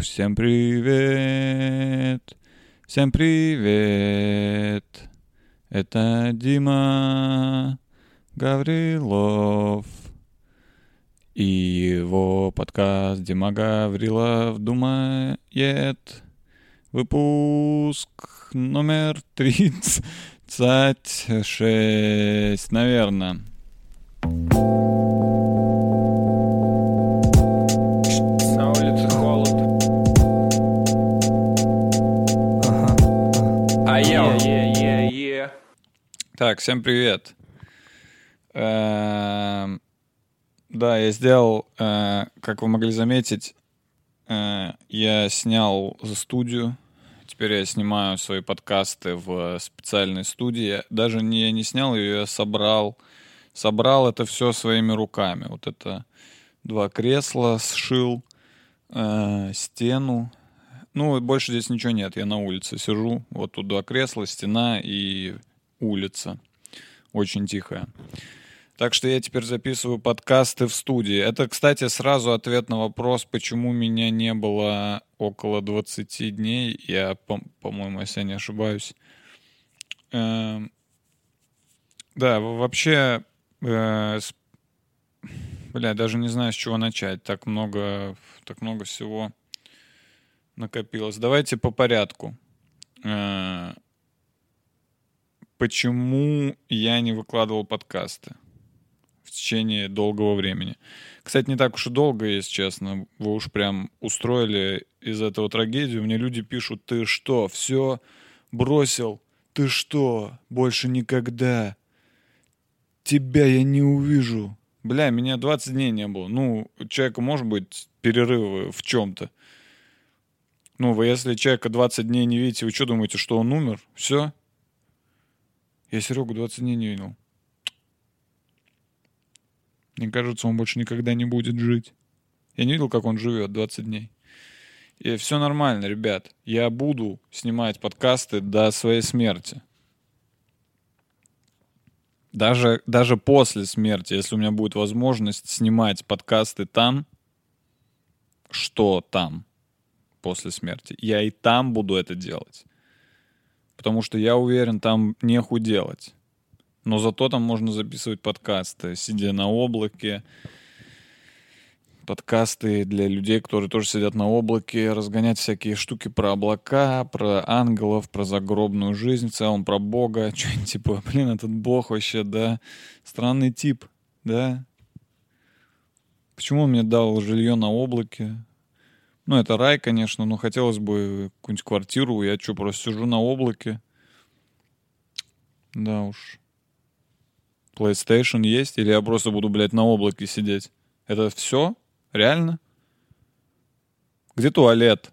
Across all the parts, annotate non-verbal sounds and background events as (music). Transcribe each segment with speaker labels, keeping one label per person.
Speaker 1: Всем привет! Всем привет! Это Дима Гаврилов и его подкаст Дима Гаврилов думает. Выпуск номер 36, наверное.
Speaker 2: На улице холод. А я
Speaker 1: Так, всем привет. Эм, Да, я сделал, э, как вы могли заметить, э, я снял за студию. Теперь я снимаю свои подкасты в специальной студии. Даже не я не снял ее, я собрал. Собрал это все своими руками. Вот это два кресла сшил, э, стену. Ну, больше здесь ничего нет. Я на улице сижу. Вот тут два кресла, стена и улица. Очень тихая. Так что я теперь записываю подкасты в студии. Это, кстати, сразу ответ на вопрос, почему меня не было около 20 дней. Я, по- по-моему, если я не ошибаюсь. Эм, Да, вообще, э, бля, даже не знаю, с чего начать. Так много, так много всего накопилось. Давайте по порядку. Э, Почему я не выкладывал подкасты? Течение долгого времени. Кстати, не так уж и долго, если честно. Вы уж прям устроили из этого трагедию. Мне люди пишут, ты что, все бросил? Ты что, больше никогда? Тебя я не увижу. Бля, меня 20 дней не было. Ну, у человека может быть перерывы в чем-то. Ну, вы если человека 20 дней не видите, вы что думаете, что он умер? Все? Я Серегу 20 дней не видел. Мне кажется, он больше никогда не будет жить. Я не видел, как он живет 20 дней. И все нормально, ребят. Я буду снимать подкасты до своей смерти. Даже, даже после смерти, если у меня будет возможность снимать подкасты там, что там после смерти, я и там буду это делать. Потому что я уверен, там неху делать. Но зато там можно записывать подкасты, сидя на облаке. Подкасты для людей, которые тоже сидят на облаке, разгонять всякие штуки про облака, про ангелов, про загробную жизнь в целом, про Бога. (laughs) Что-нибудь типа, блин, этот Бог вообще, да, странный тип, да. Почему он мне дал жилье на облаке? Ну, это рай, конечно, но хотелось бы какую-нибудь квартиру. Я что, просто сижу на облаке? Да уж. PlayStation есть, или я просто буду, блядь, на облаке сидеть? Это все? Реально? Где туалет?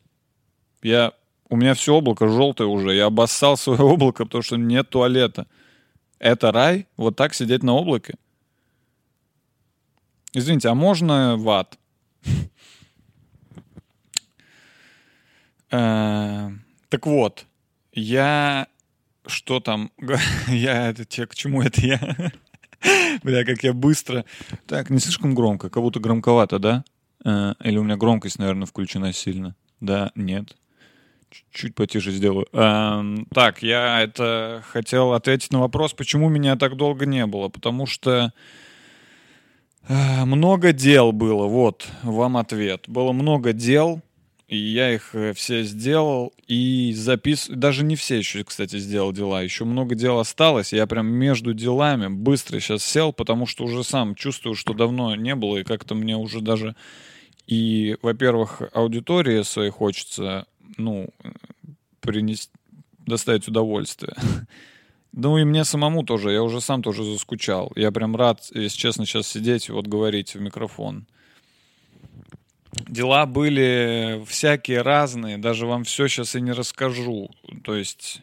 Speaker 1: Я... У меня все облако желтое уже. Я обоссал (laughs) свое облако, потому что нет туалета. Это рай? Вот так сидеть на облаке? Извините, а можно в ад? (laughs) Э, Так вот, я... Что там? (laughs) Я... Это те, к чему это я? (laughs) Бля, как я быстро... Так, не слишком громко, как будто громковато, да? Э, Или у меня громкость, наверное, включена сильно. Да, нет. Чуть потише сделаю. Эм, Так, я это хотел ответить на вопрос, почему меня так долго не было. Потому что э, много дел было. Вот вам ответ. Было много дел, и я их э, все сделал и запис... Даже не все еще, кстати, сделал дела. Еще много дел осталось. Я прям между делами быстро сейчас сел, потому что уже сам чувствую, что давно не было, и как-то мне уже даже и, во-первых, аудитории своей хочется, ну, принести, доставить удовольствие. (laughs) Ну и мне самому тоже, я уже сам тоже заскучал. Я прям рад, если честно, сейчас сидеть и вот говорить в микрофон. Дела были всякие разные, даже вам все сейчас и не расскажу. То есть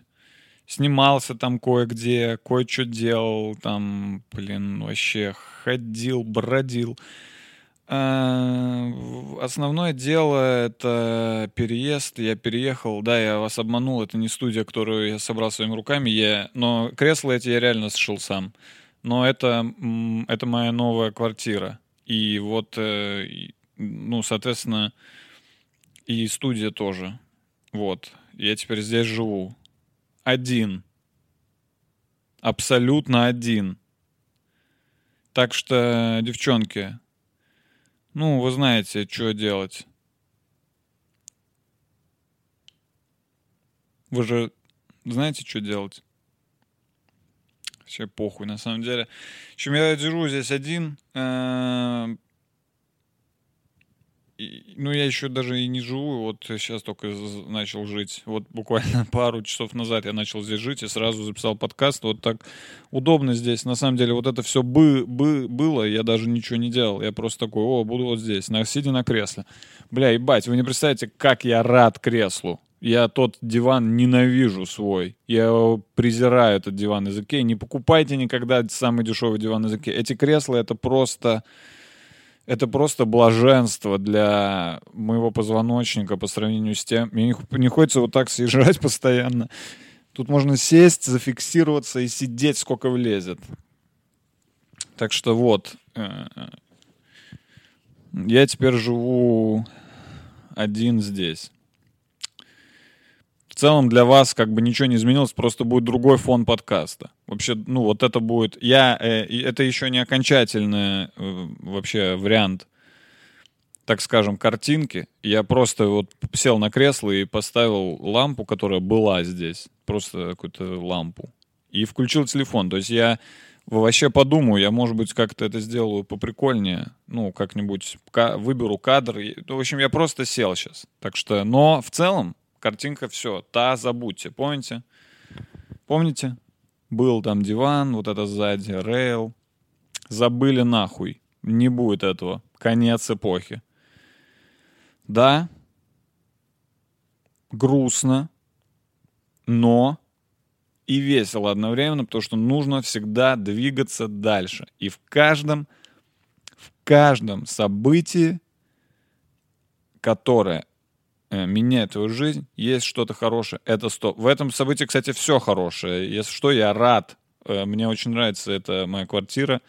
Speaker 1: снимался там кое-где, кое-что делал, там, блин, вообще ходил, бродил. А, Основное дело это переезд. Я переехал, да, я вас обманул, это не студия, которую я собрал своими руками, я, но кресла эти я реально сшил сам. Но это, это моя новая квартира. И вот, э, ну, соответственно, и студия тоже. Вот. Я теперь здесь живу. Один. Абсолютно один. Так что, девчонки, ну, вы знаете, что делать. Вы же знаете, что делать? Вообще похуй, на самом деле. В общем, я держу здесь один. э, Ну, я еще даже и не живу, вот сейчас только начал жить. Вот буквально (laughs) пару часов назад я начал здесь жить и сразу записал подкаст. Вот так удобно здесь. На самом деле, вот это все бы, бы, было, я даже ничего не делал. Я просто такой, о, буду вот здесь, на, сидя на кресле. Бля, ебать, вы не представляете, как я рад креслу. Я тот диван ненавижу свой. Я презираю, этот диван из Икеи. Не покупайте никогда самый дешевый диван из Икеи. Эти кресла, это просто... Это просто блаженство для моего позвоночника по сравнению с тем. Мне не, хочется вот так съезжать (laughs) постоянно. Тут можно сесть, зафиксироваться и сидеть, сколько влезет. Так что вот. э, э, Я теперь живу один здесь. Целом для вас как бы ничего не изменилось, просто будет другой фон подкаста. Вообще, ну вот это будет... Я... э, это еще не окончательный э, вообще вариант, так скажем, картинки. Я просто вот сел на кресло и поставил лампу, которая была здесь. Просто какую-то лампу. И включил телефон. То есть я вообще подумаю, я, может быть, как-то это сделаю поприкольнее. Ну, как-нибудь ка- выберу кадр. В общем, я просто сел сейчас. Так что, но в целом картинка все. Та забудьте. Помните? Помните? Был там диван, вот это сзади, рейл. Забыли нахуй. Не будет этого. Конец эпохи. Да, грустно, но и весело одновременно, потому что нужно всегда двигаться дальше. И в каждом, в каждом событии, которое меняет твою жизнь, есть что-то хорошее. Это сто. В этом событии, кстати, все хорошее. Если что, я рад. Э, Мне очень нравится эта моя квартира.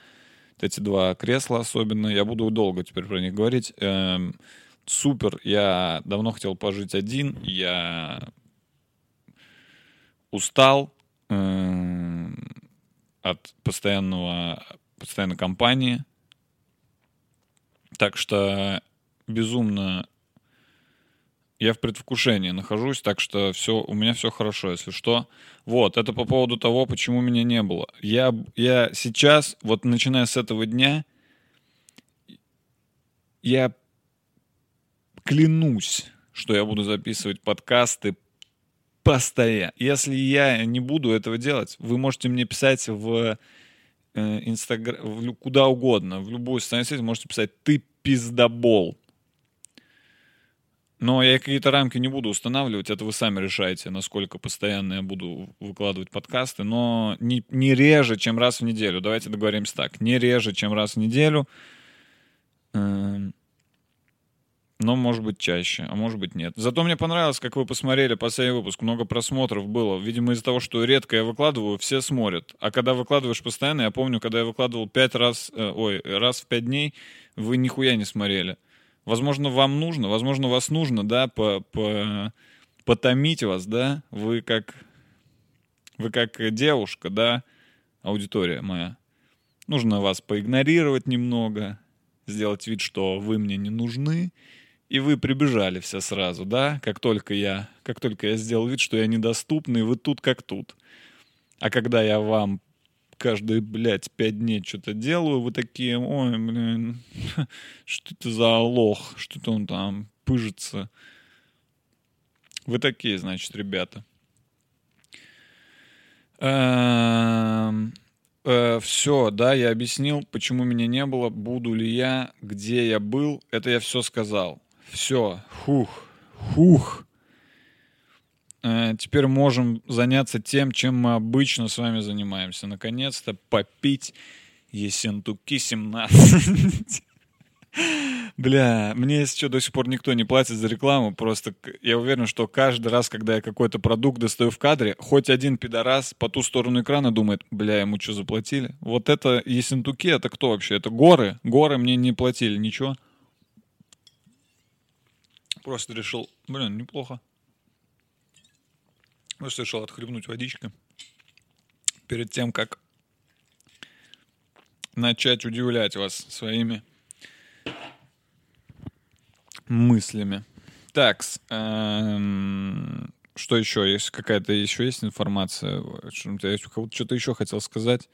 Speaker 1: Эти два кресла особенно. Я буду долго теперь про них говорить. Эм, Супер. Я давно хотел пожить один. Я устал эм, от постоянного, постоянной компании. Так что безумно я в предвкушении нахожусь, так что все, у меня все хорошо, если что. Вот, это по поводу того, почему меня не было. Я, я сейчас, вот начиная с этого дня, я клянусь, что я буду записывать подкасты постоянно. Если я не буду этого делать, вы можете мне писать в Инстаграм, куда угодно, в любую социальную сеть можете писать «ты пиздобол». Но я какие-то рамки не буду устанавливать, это вы сами решаете, насколько постоянно я буду выкладывать подкасты, но не, не реже, чем раз в неделю. Давайте договоримся так, не реже, чем раз в неделю, Эм, но может быть чаще, а может быть нет. Зато мне понравилось, как вы посмотрели последний выпуск, много просмотров было. Видимо, из-за того, что редко я выкладываю, все смотрят. А когда выкладываешь постоянно, я помню, когда я выкладывал пять раз, э, ой, раз в пять дней, вы нихуя не смотрели. Возможно, вам нужно, возможно, вас нужно, да, по, по, потомить вас, да, вы как, вы как девушка, да, аудитория моя. Нужно вас поигнорировать немного, сделать вид, что вы мне не нужны, и вы прибежали все сразу, да, как только я, как только я сделал вид, что я недоступный, вы тут как тут. А когда я вам каждые, блядь, пять дней что-то делаю, вы такие, ой, блин, (laughs) что это за лох, что-то он там пыжится. Вы такие, значит, ребята. Все, да, я объяснил, почему меня не было, буду ли я, где я был, это я все сказал. Все, хух, хух. Э, Теперь можем заняться тем, чем мы обычно с вами занимаемся. Наконец-то попить Есентуки 17. Бля, мне что, до сих пор никто не платит за рекламу. Просто я уверен, что каждый раз, когда я какой-то продукт достаю в кадре, хоть один пидорас по ту сторону экрана думает, бля, ему что, заплатили? Вот это Ессентуки, это кто вообще? Это горы? Горы мне не платили, ничего. Просто решил, блин, неплохо. Просто решил отхлебнуть водички перед тем, как начать удивлять вас своими мыслями. Так, что еще? Есть какая-то еще есть информация? Я кого-то что-то еще хотел сказать.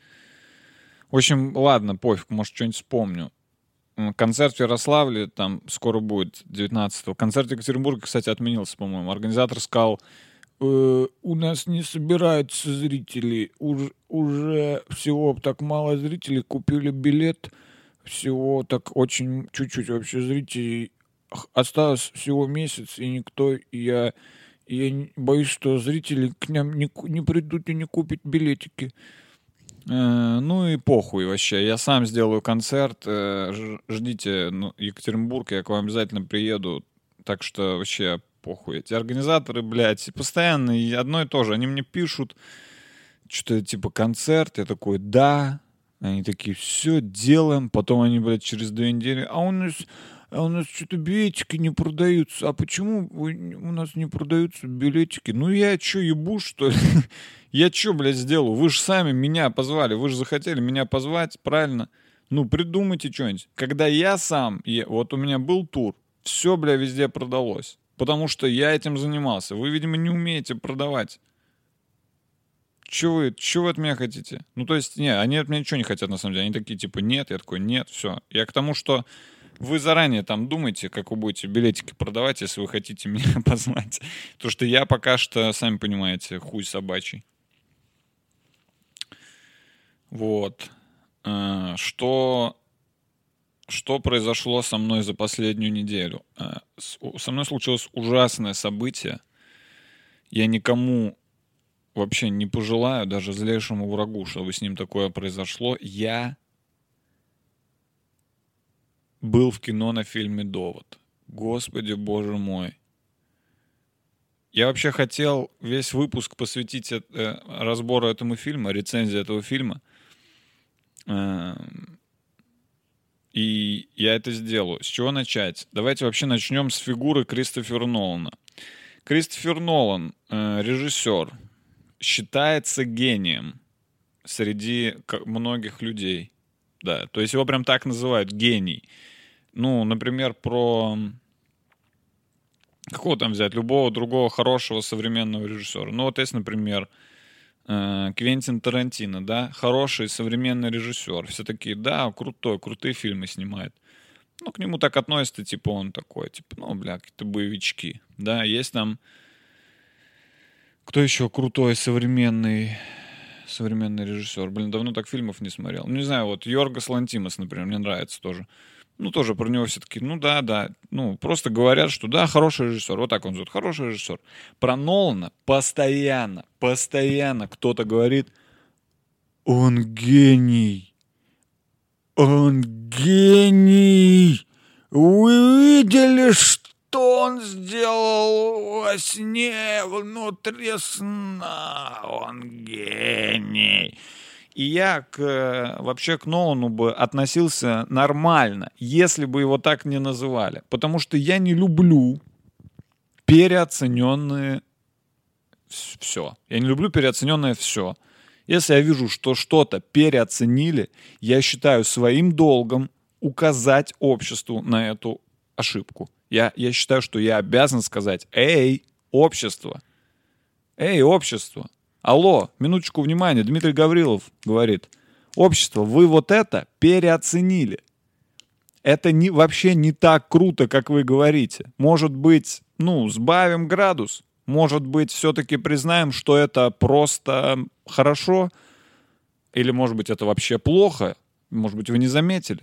Speaker 1: В общем, ладно, пофиг, может, что-нибудь вспомню. Концерт в Ярославле там скоро будет, 19-го. Концерт Екатеринбурге, кстати, отменился, по-моему. Организатор сказал, «Э, у нас не собираются зрители. Уж- уже всего так мало зрителей. Купили билет. Всего так очень чуть-чуть вообще зрителей. Осталось всего месяц, и никто... Я, я боюсь, что зрители к нам не, не придут и не купят билетики. Э, Ну и похуй вообще. Я сам сделаю концерт. э, Ждите ну, Екатеринбург, я к вам обязательно приеду. Так что вообще похуй. Эти организаторы, блядь, постоянно одно и то же. Они мне пишут, что типа концерт. Я такой, да. Они такие, все, делаем. Потом они, блядь, через две недели, а у нас, а у нас что-то билетики не продаются. А почему у нас не продаются билетики? Ну я что, ебу, что ли? (laughs) Я что, блядь, сделаю? Вы же сами меня позвали. Вы же захотели меня позвать, правильно? Ну, придумайте что-нибудь. Когда я сам, я- вот у меня был тур, все, бля, везде продалось. Потому что я этим занимался. Вы, видимо, не умеете продавать. Че вы, че вы от меня хотите? Ну, то есть, не, они от меня ничего не хотят, на самом деле. Они такие, типа, нет. Я такой, нет, все. Я к тому, что вы заранее там думаете, как вы будете билетики продавать, если вы хотите (laughs) меня позвать. Потому что я пока что, сами понимаете, хуй собачий. Вот. Э, Что, что произошло со мной за последнюю неделю? Э, Со мной случилось ужасное событие. Я никому вообще не пожелаю, даже злейшему врагу, чтобы с ним такое произошло. Я был в кино на фильме «Довод». Господи, боже мой. Я вообще хотел весь выпуск посвятить э, разбору этому фильма, рецензии этого фильма. И я это сделаю. С чего начать? Давайте вообще начнем с фигуры Кристофера Нолана. Кристофер Нолан, э, режиссер, считается гением среди многих людей. Да, то есть его прям так называют гений. Ну, например, про какого там взять любого другого хорошего современного режиссера. Ну вот есть, например, Квентин Тарантино, да, хороший современный режиссер. Все такие, да, крутой, крутые фильмы снимает. Ну, к нему так относятся, типа, он такой, типа, ну, бля, какие-то боевички. Да, есть там... Кто еще крутой современный современный режиссер? Блин, давно так фильмов не смотрел. Ну, не знаю, вот Йоргас Лантимос, например, мне нравится тоже. Ну, тоже про него все таки ну да, да. Ну, просто говорят, что да, хороший режиссер. Вот так он зовут, хороший режиссер. Про Нолана постоянно, постоянно кто-то говорит, он гений. Он гений. Вы видели, что он сделал во сне внутри сна? Он гений. И я к, вообще к Нолану бы относился нормально, если бы его так не называли. Потому что я не люблю переоцененные все. Я не люблю переоцененное все. Если я вижу, что что-то переоценили, я считаю своим долгом указать обществу на эту ошибку. Я, я считаю, что я обязан сказать, эй, общество, эй, общество, алло, минуточку внимания, Дмитрий Гаврилов говорит, общество, вы вот это переоценили. Это не, вообще не так круто, как вы говорите. Может быть, ну, сбавим градус. Может быть, все-таки признаем, что это просто хорошо. Или, может быть, это вообще плохо. Может быть, вы не заметили.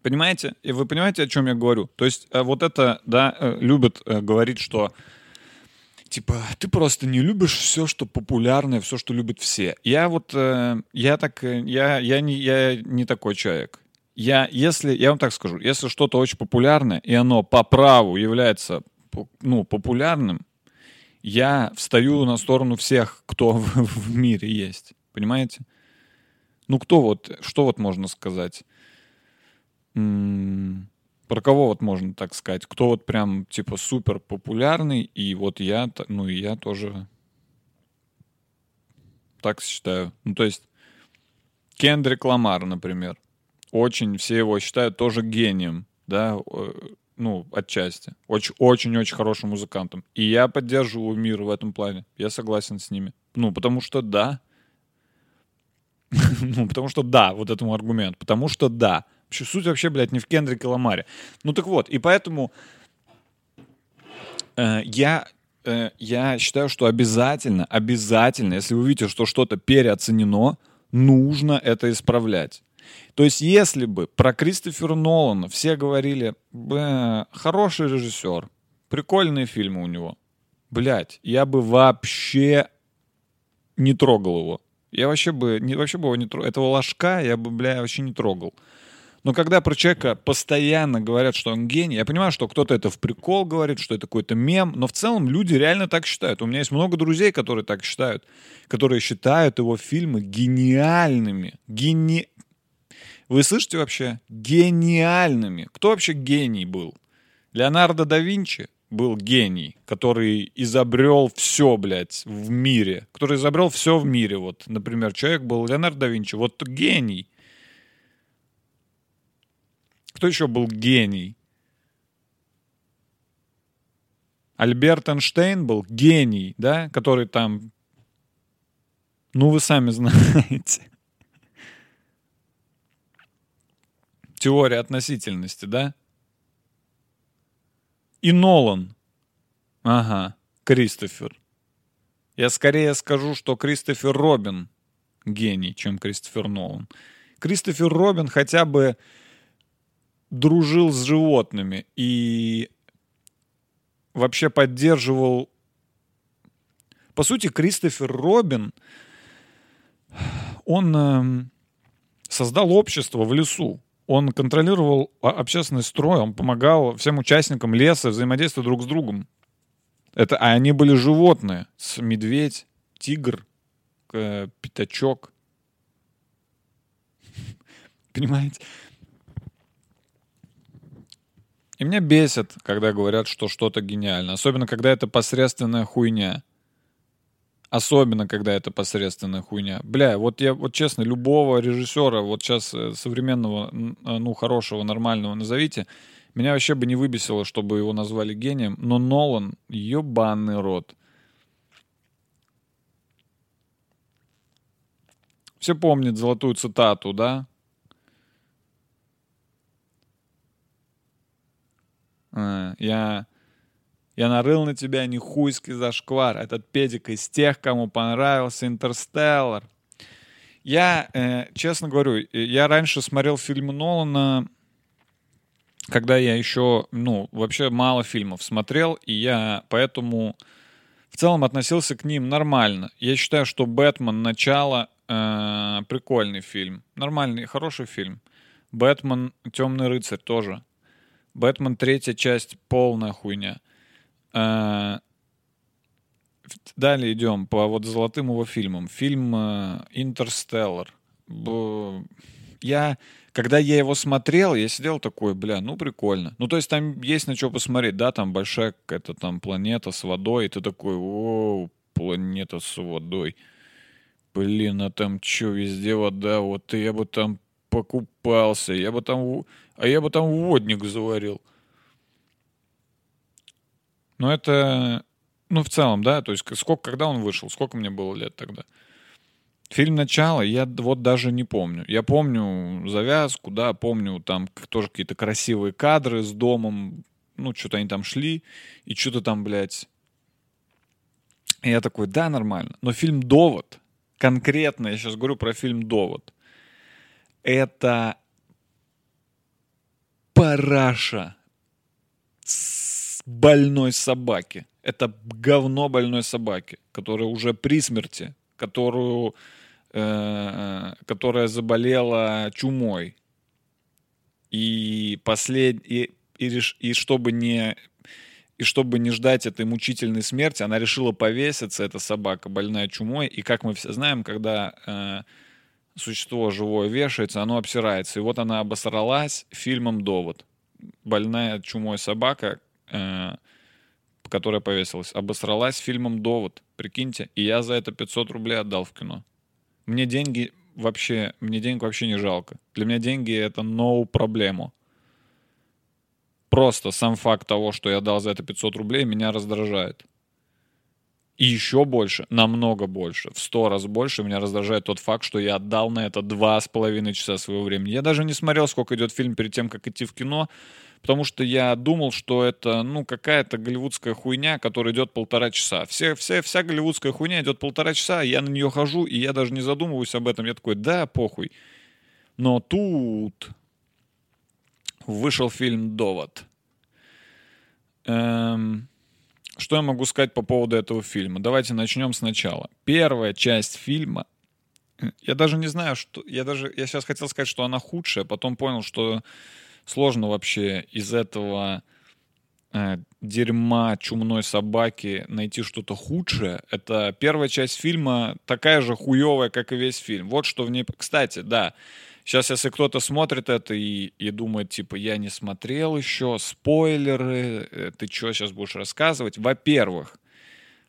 Speaker 1: Понимаете? И вы понимаете, о чем я говорю? То есть э, вот это, да, э, любят э, говорить, что типа ты просто не любишь все, что популярное, все, что любят все. Я вот, э, я так, э, я, я, не, я не такой человек. Я, если, я вам так скажу, если что-то очень популярное, и оно по праву является ну, популярным, я встаю на сторону всех, кто в, в мире есть. Понимаете? Ну, кто вот, что вот можно сказать? Про кого вот можно так сказать? Кто вот прям, типа, супер популярный, и вот я, ну, и я тоже так считаю. Ну, то есть, Кендрик Ламар, например. Очень все его считают тоже гением, да, ну, отчасти. Очень-очень-очень хорошим музыкантом. И я поддерживаю мир в этом плане. Я согласен с ними. Ну, потому что да. (laughs) Ну, потому что да, вот этому аргумент. Потому что да. Вообще, суть вообще, блядь, не в Кендрике Ламаре. Ну, так вот, и поэтому э, я, э, я считаю, что обязательно, обязательно, если вы видите, что что-то переоценено, нужно это исправлять. То есть, если бы про Кристофера Нолана все говорили, «Бля, хороший режиссер, прикольные фильмы у него, блядь, я бы вообще не трогал его. Я вообще бы, не, вообще бы его не трогал. Этого ложка я бы, бля, вообще не трогал. Но когда про человека постоянно говорят, что он гений, я понимаю, что кто-то это в прикол говорит, что это какой-то мем, но в целом люди реально так считают. У меня есть много друзей, которые так считают, которые считают его фильмы гениальными. Гени... Вы слышите вообще? Гениальными. Кто вообще гений был? Леонардо да Винчи был гений, который изобрел все, блядь, в мире. Который изобрел все в мире. Вот, например, человек был Леонардо да Винчи. Вот гений. Кто еще был гений? Альберт Эйнштейн был гений, да, который там, ну вы сами знаете. Теория относительности, да? И Нолан. Ага, Кристофер. Я скорее скажу, что Кристофер Робин гений, чем Кристофер Нолан. Кристофер Робин хотя бы дружил с животными и вообще поддерживал... По сути, Кристофер Робин, он эм, создал общество в лесу. Он контролировал а, общественный строй, он помогал всем участникам леса взаимодействовать друг с другом. Это, а они были животные. С медведь, тигр, э, пятачок. (laughs) Понимаете? И меня бесит, когда говорят, что что-то гениально. Особенно, когда это посредственная хуйня. Особенно, когда это посредственная хуйня. Бля, вот я, вот честно, любого режиссера, вот сейчас э, современного, э, ну, хорошего, нормального назовите, меня вообще бы не выбесило, чтобы его назвали гением, но Нолан, ебаный рот. Все помнят золотую цитату, да? Я, я нарыл на тебя нехуйский зашквар. Этот педик из тех, кому понравился Интерстеллар. Я, э, честно говорю, э, я раньше смотрел фильмы Нолана, когда я еще, ну, вообще мало фильмов смотрел, и я поэтому в целом относился к ним нормально. Я считаю, что «Бэтмен. Начало» э, прикольный фильм. Нормальный, хороший фильм. «Бэтмен. Темный рыцарь» тоже. Бэтмен третья часть полная хуйня. Э, Далее идем по вот золотым его фильмам. Фильм э, «Интерстеллар». Я, когда я его смотрел, я сидел такой, бля, ну прикольно. Ну то есть там есть на что посмотреть, да, там большая какая-то там планета с водой, и ты такой, о, планета с водой. Блин, а там что, везде вода, вот и я бы там покупался, я бы там, а я бы там водник заварил. Но это, ну, в целом, да, то есть сколько, когда он вышел, сколько мне было лет тогда? Фильм «Начало» я вот даже не помню. Я помню завязку, да, помню там тоже какие-то красивые кадры с домом, ну, что-то они там шли, и что-то там, блядь. И я такой, да, нормально. Но фильм «Довод», конкретно, я сейчас говорю про фильм «Довод», это параша больной собаки. Это говно больной собаки, которая уже при смерти, которую, э, которая заболела чумой. И послед... и, и, реш- и чтобы не и чтобы не ждать этой мучительной смерти, она решила повеситься, эта собака, больная чумой. И как мы все знаем, когда э, существо живое вешается, оно обсирается. И вот она обосралась фильмом «Довод». Больная чумой собака, э, которая повесилась, обосралась фильмом «Довод». Прикиньте. И я за это 500 рублей отдал в кино. Мне деньги вообще, мне денег вообще не жалко. Для меня деньги — это no проблему. Просто сам факт того, что я дал за это 500 рублей, меня раздражает. И еще больше, намного больше, в сто раз больше меня раздражает тот факт, что я отдал на это два с половиной часа своего времени. Я даже не смотрел, сколько идет фильм перед тем, как идти в кино, потому что я думал, что это, ну, какая-то голливудская хуйня, которая идет полтора часа. Все, все, вся голливудская хуйня идет полтора часа, я на нее хожу, и я даже не задумываюсь об этом. Я такой, да, похуй. Но тут вышел фильм «Довод». Эм, что я могу сказать по поводу этого фильма? Давайте начнем сначала. Первая часть фильма, э, я даже не знаю, что... Я даже... Я сейчас хотел сказать, что она худшая, потом понял, что сложно вообще из этого э, дерьма чумной собаки найти что-то худшее. Это первая часть фильма такая же хуевая, как и весь фильм. Вот что в ней... Кстати, да, Сейчас, если кто-то смотрит это и, и думает, типа, я не смотрел еще, спойлеры, э, ты что сейчас будешь рассказывать? Во-первых,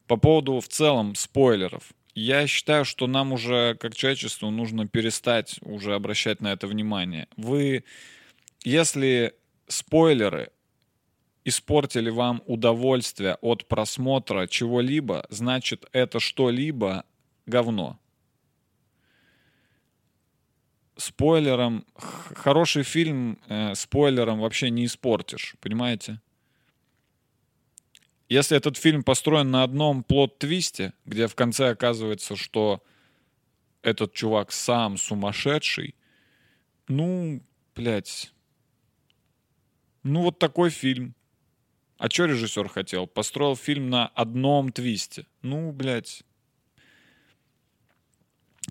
Speaker 1: по поводу в целом спойлеров. Я считаю, что нам уже, как человечеству, нужно перестать уже обращать на это внимание. Вы, если спойлеры испортили вам удовольствие от просмотра чего-либо, значит, это что-либо говно спойлером, хороший фильм э, спойлером вообще не испортишь, понимаете? Если этот фильм построен на одном плод-твисте, где в конце оказывается, что этот чувак сам сумасшедший, ну, блядь, ну вот такой фильм. А что режиссер хотел? Построил фильм на одном твисте. Ну, блядь.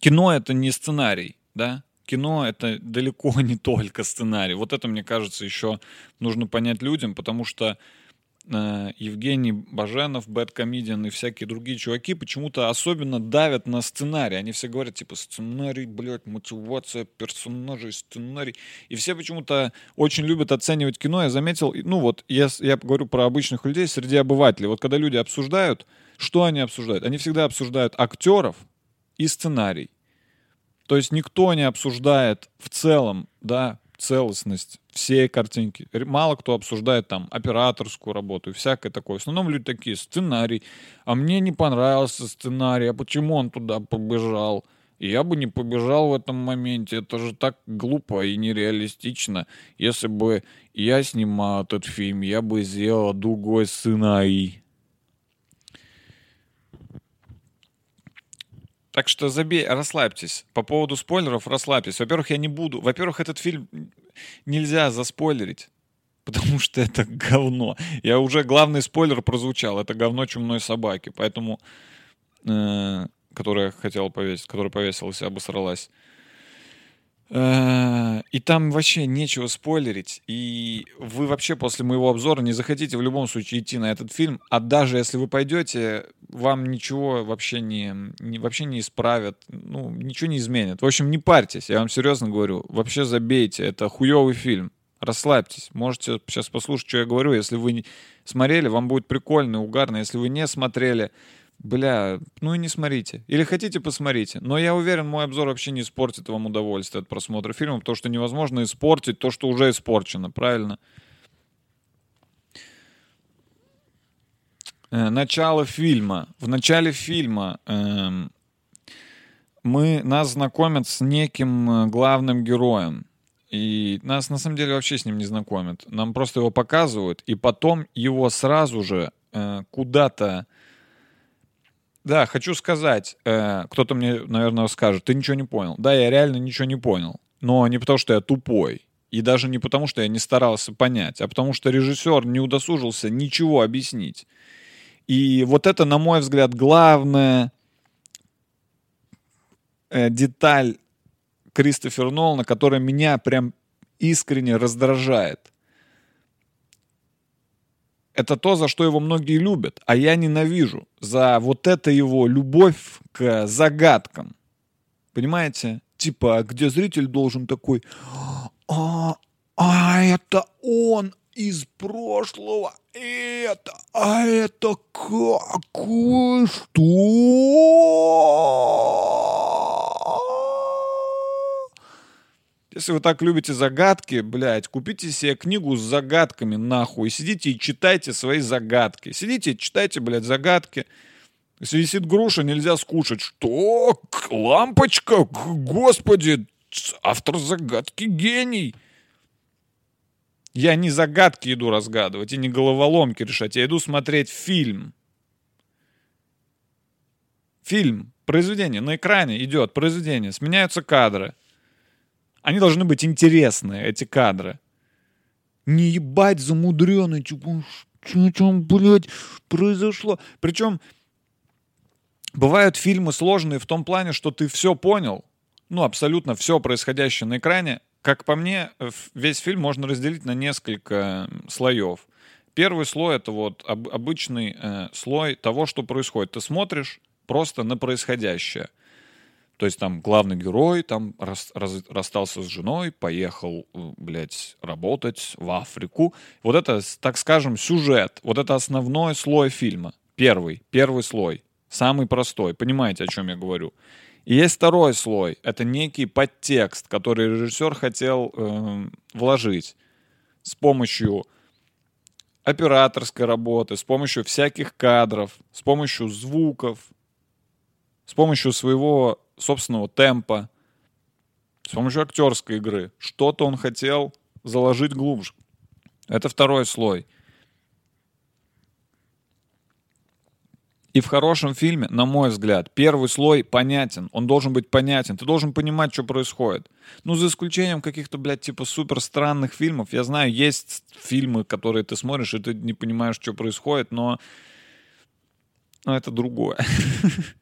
Speaker 1: Кино это не сценарий, да? Кино это далеко (laughs) не только сценарий. Вот это, мне кажется, еще нужно понять людям, потому что э, Евгений Баженов, Бэт Комедиан и всякие другие чуваки почему-то особенно давят на сценарий. Они все говорят, типа, сценарий, блядь, мотивация персонажей, сценарий. И все почему-то очень любят оценивать кино. Я заметил, ну вот, я, я говорю про обычных людей среди обывателей. Вот когда люди обсуждают, что они обсуждают? Они всегда обсуждают актеров и сценарий. То есть никто не обсуждает в целом, да, целостность всей картинки. Мало кто обсуждает там операторскую работу и всякое такое. В основном люди такие, сценарий. А мне не понравился сценарий, а почему он туда побежал? И я бы не побежал в этом моменте. Это же так глупо и нереалистично. Если бы я снимал этот фильм, я бы сделал другой сценарий. Так что забей, расслабьтесь. По поводу спойлеров расслабьтесь. Во-первых, я не буду. Во-первых, этот фильм нельзя заспойлерить. Потому что это говно. Я уже главный спойлер прозвучал. Это говно чумной собаки. Поэтому, э, которая хотела повесить, которая повесилась и обосралась. Э, и там вообще нечего спойлерить. И вы вообще после моего обзора не захотите в любом случае идти на этот фильм. А даже если вы пойдете, вам ничего вообще не, не, вообще не исправят. Ну, ничего не изменят. В общем, не парьтесь, я вам серьезно говорю. Вообще забейте. Это хуевый фильм. Расслабьтесь. Можете сейчас послушать, что я говорю. Если вы смотрели, вам будет прикольно, угарно. Если вы не смотрели, Бля, ну и не смотрите. Или хотите, посмотрите. Но я уверен, мой обзор вообще не испортит вам удовольствие от просмотра фильма, потому что невозможно испортить то, что уже испорчено, правильно? Э, начало фильма. В начале фильма э, мы, нас знакомят с неким э, главным героем. И нас на самом деле вообще с ним не знакомят. Нам просто его показывают, и потом его сразу же э, куда-то да, хочу сказать, э, кто-то мне, наверное, скажет, ты ничего не понял. Да, я реально ничего не понял. Но не потому, что я тупой. И даже не потому, что я не старался понять, а потому что режиссер не удосужился ничего объяснить. И вот это, на мой взгляд, главная э, деталь Кристофера Нолана, которая меня прям искренне раздражает. Это то, за что его многие любят, а я ненавижу. За вот это его любовь к загадкам. Понимаете? Типа, где зритель должен такой, а, а это он из прошлого, это, а это какой, что? Если вы так любите загадки, блядь, купите себе книгу с загадками, нахуй, сидите и читайте свои загадки. Сидите и читайте, блядь, загадки. Если висит груша, нельзя скушать. Что? Лампочка? Господи, автор загадки гений. Я не загадки иду разгадывать и не головоломки решать. Я иду смотреть фильм. Фильм, произведение на экране идет, произведение, сменяются кадры. Они должны быть интересные, эти кадры. Не ебать замудренный, типа, что там, блядь, произошло. Причем бывают фильмы сложные в том плане, что ты все понял, ну, абсолютно все происходящее на экране, как по мне, весь фильм можно разделить на несколько слоев. Первый слой это вот об, обычный э, слой того, что происходит. Ты смотришь просто на происходящее. То есть там главный герой там рас, раз, расстался с женой, поехал, э, блядь, работать в Африку. Вот это, так скажем, сюжет. Вот это основной слой фильма. Первый, первый слой. Самый простой. Понимаете, о чем я говорю? И есть второй слой. Это некий подтекст, который режиссер хотел э, вложить с помощью операторской работы, с помощью всяких кадров, с помощью звуков, с помощью своего собственного темпа, с помощью актерской игры. Что-то он хотел заложить глубже. Это второй слой. И в хорошем фильме, на мой взгляд, первый слой понятен. Он должен быть понятен. Ты должен понимать, что происходит. Ну, за исключением каких-то, блядь, типа супер странных фильмов. Я знаю, есть фильмы, которые ты смотришь, и ты не понимаешь, что происходит, но... Но это другое. (laughs)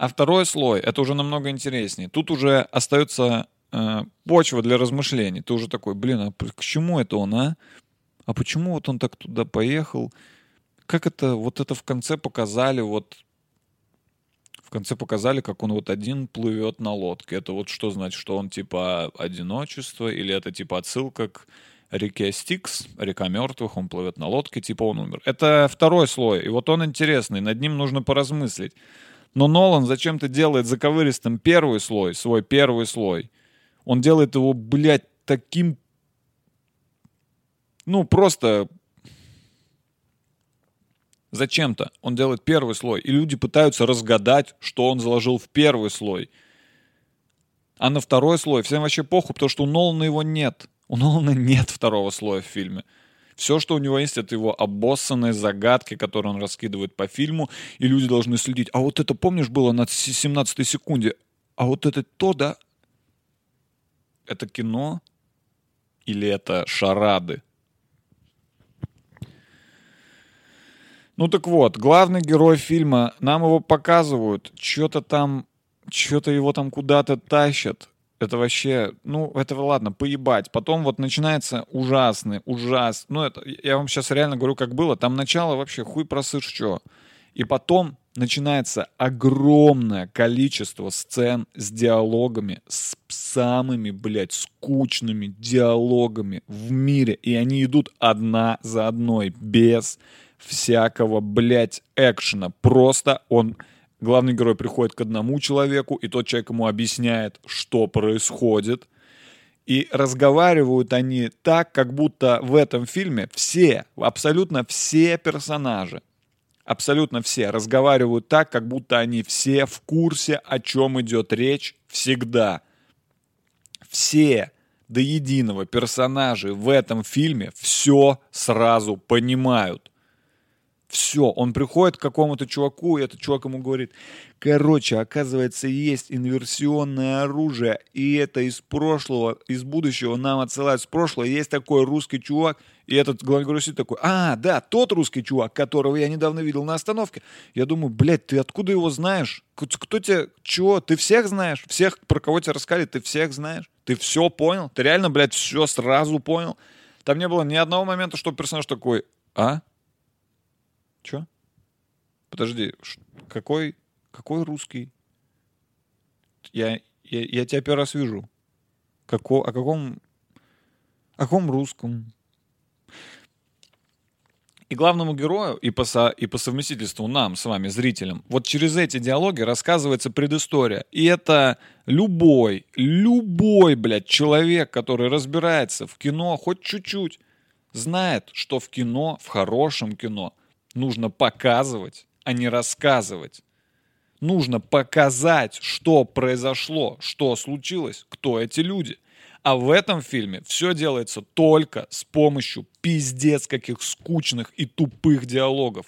Speaker 1: А второй слой, это уже намного интереснее. Тут уже остается э, почва для размышлений. Ты уже такой, блин, а к чему это он, а? А почему вот он так туда поехал? как это, вот это в конце показали, вот в конце показали, как он вот один плывет на лодке. Это вот что значит, что он типа одиночество, или это типа отсылка к реке Стикс, река мертвых, он плывет на лодке, типа он умер. Это второй слой, и вот он интересный, над ним нужно поразмыслить. Но Нолан зачем-то делает заковыристым первый слой, свой первый слой. Он делает его, блядь, таким... Ну, просто Зачем-то он делает первый слой, и люди пытаются разгадать, что он заложил в первый слой. А на второй слой всем вообще похуй, потому что у Нолана его нет. У Нолана нет второго слоя в фильме. Все, что у него есть, это его обоссанные загадки, которые он раскидывает по фильму, и люди должны следить. А вот это, помнишь, было на 17 секунде? А вот это то, да? Это кино? Или это шарады? Ну так вот, главный герой фильма, нам его показывают, что-то там, что-то его там куда-то тащат. Это вообще, ну, это ладно, поебать. Потом вот начинается ужасный, ужас. Ну, это, я вам сейчас реально говорю, как было. Там начало вообще хуй просышь что. И потом начинается огромное количество сцен с диалогами, с самыми, блядь, скучными диалогами в мире. И они идут одна за одной, без всякого, блядь, экшена. Просто он, главный герой приходит к одному человеку, и тот человек ему объясняет, что происходит. И разговаривают они так, как будто в этом фильме все, абсолютно все персонажи, абсолютно все разговаривают так, как будто они все в курсе, о чем идет речь всегда. Все до единого персонажи в этом фильме все сразу понимают Все, он приходит к какому-то чуваку, и этот чувак ему говорит, короче, оказывается, есть инверсионное оружие, и это из прошлого, из будущего нам отсылают с прошлого. Есть такой русский чувак, и этот грузин такой, а, да, тот русский чувак, которого я недавно видел на остановке. Я думаю, блядь, ты откуда его знаешь? Кто тебе, чего? Ты всех знаешь? Всех, про кого тебе рассказали, ты всех знаешь? Ты все понял? Ты реально, блядь, все сразу понял? Там не было ни одного момента, что персонаж такой, а? Че? Подожди, какой, какой русский? Я, я, я тебя первый раз вижу. Како, о каком, о каком русском? И главному герою, и по, со- и по совместительству нам с вами, зрителям, вот через эти диалоги рассказывается предыстория. И это любой, любой, блядь, человек, который разбирается в кино хоть чуть-чуть, знает, что в кино, в хорошем кино, нужно показывать, а не рассказывать. Нужно показать, что произошло, что случилось, кто эти люди. А в этом фильме все делается только с помощью пиздец каких скучных и тупых диалогов,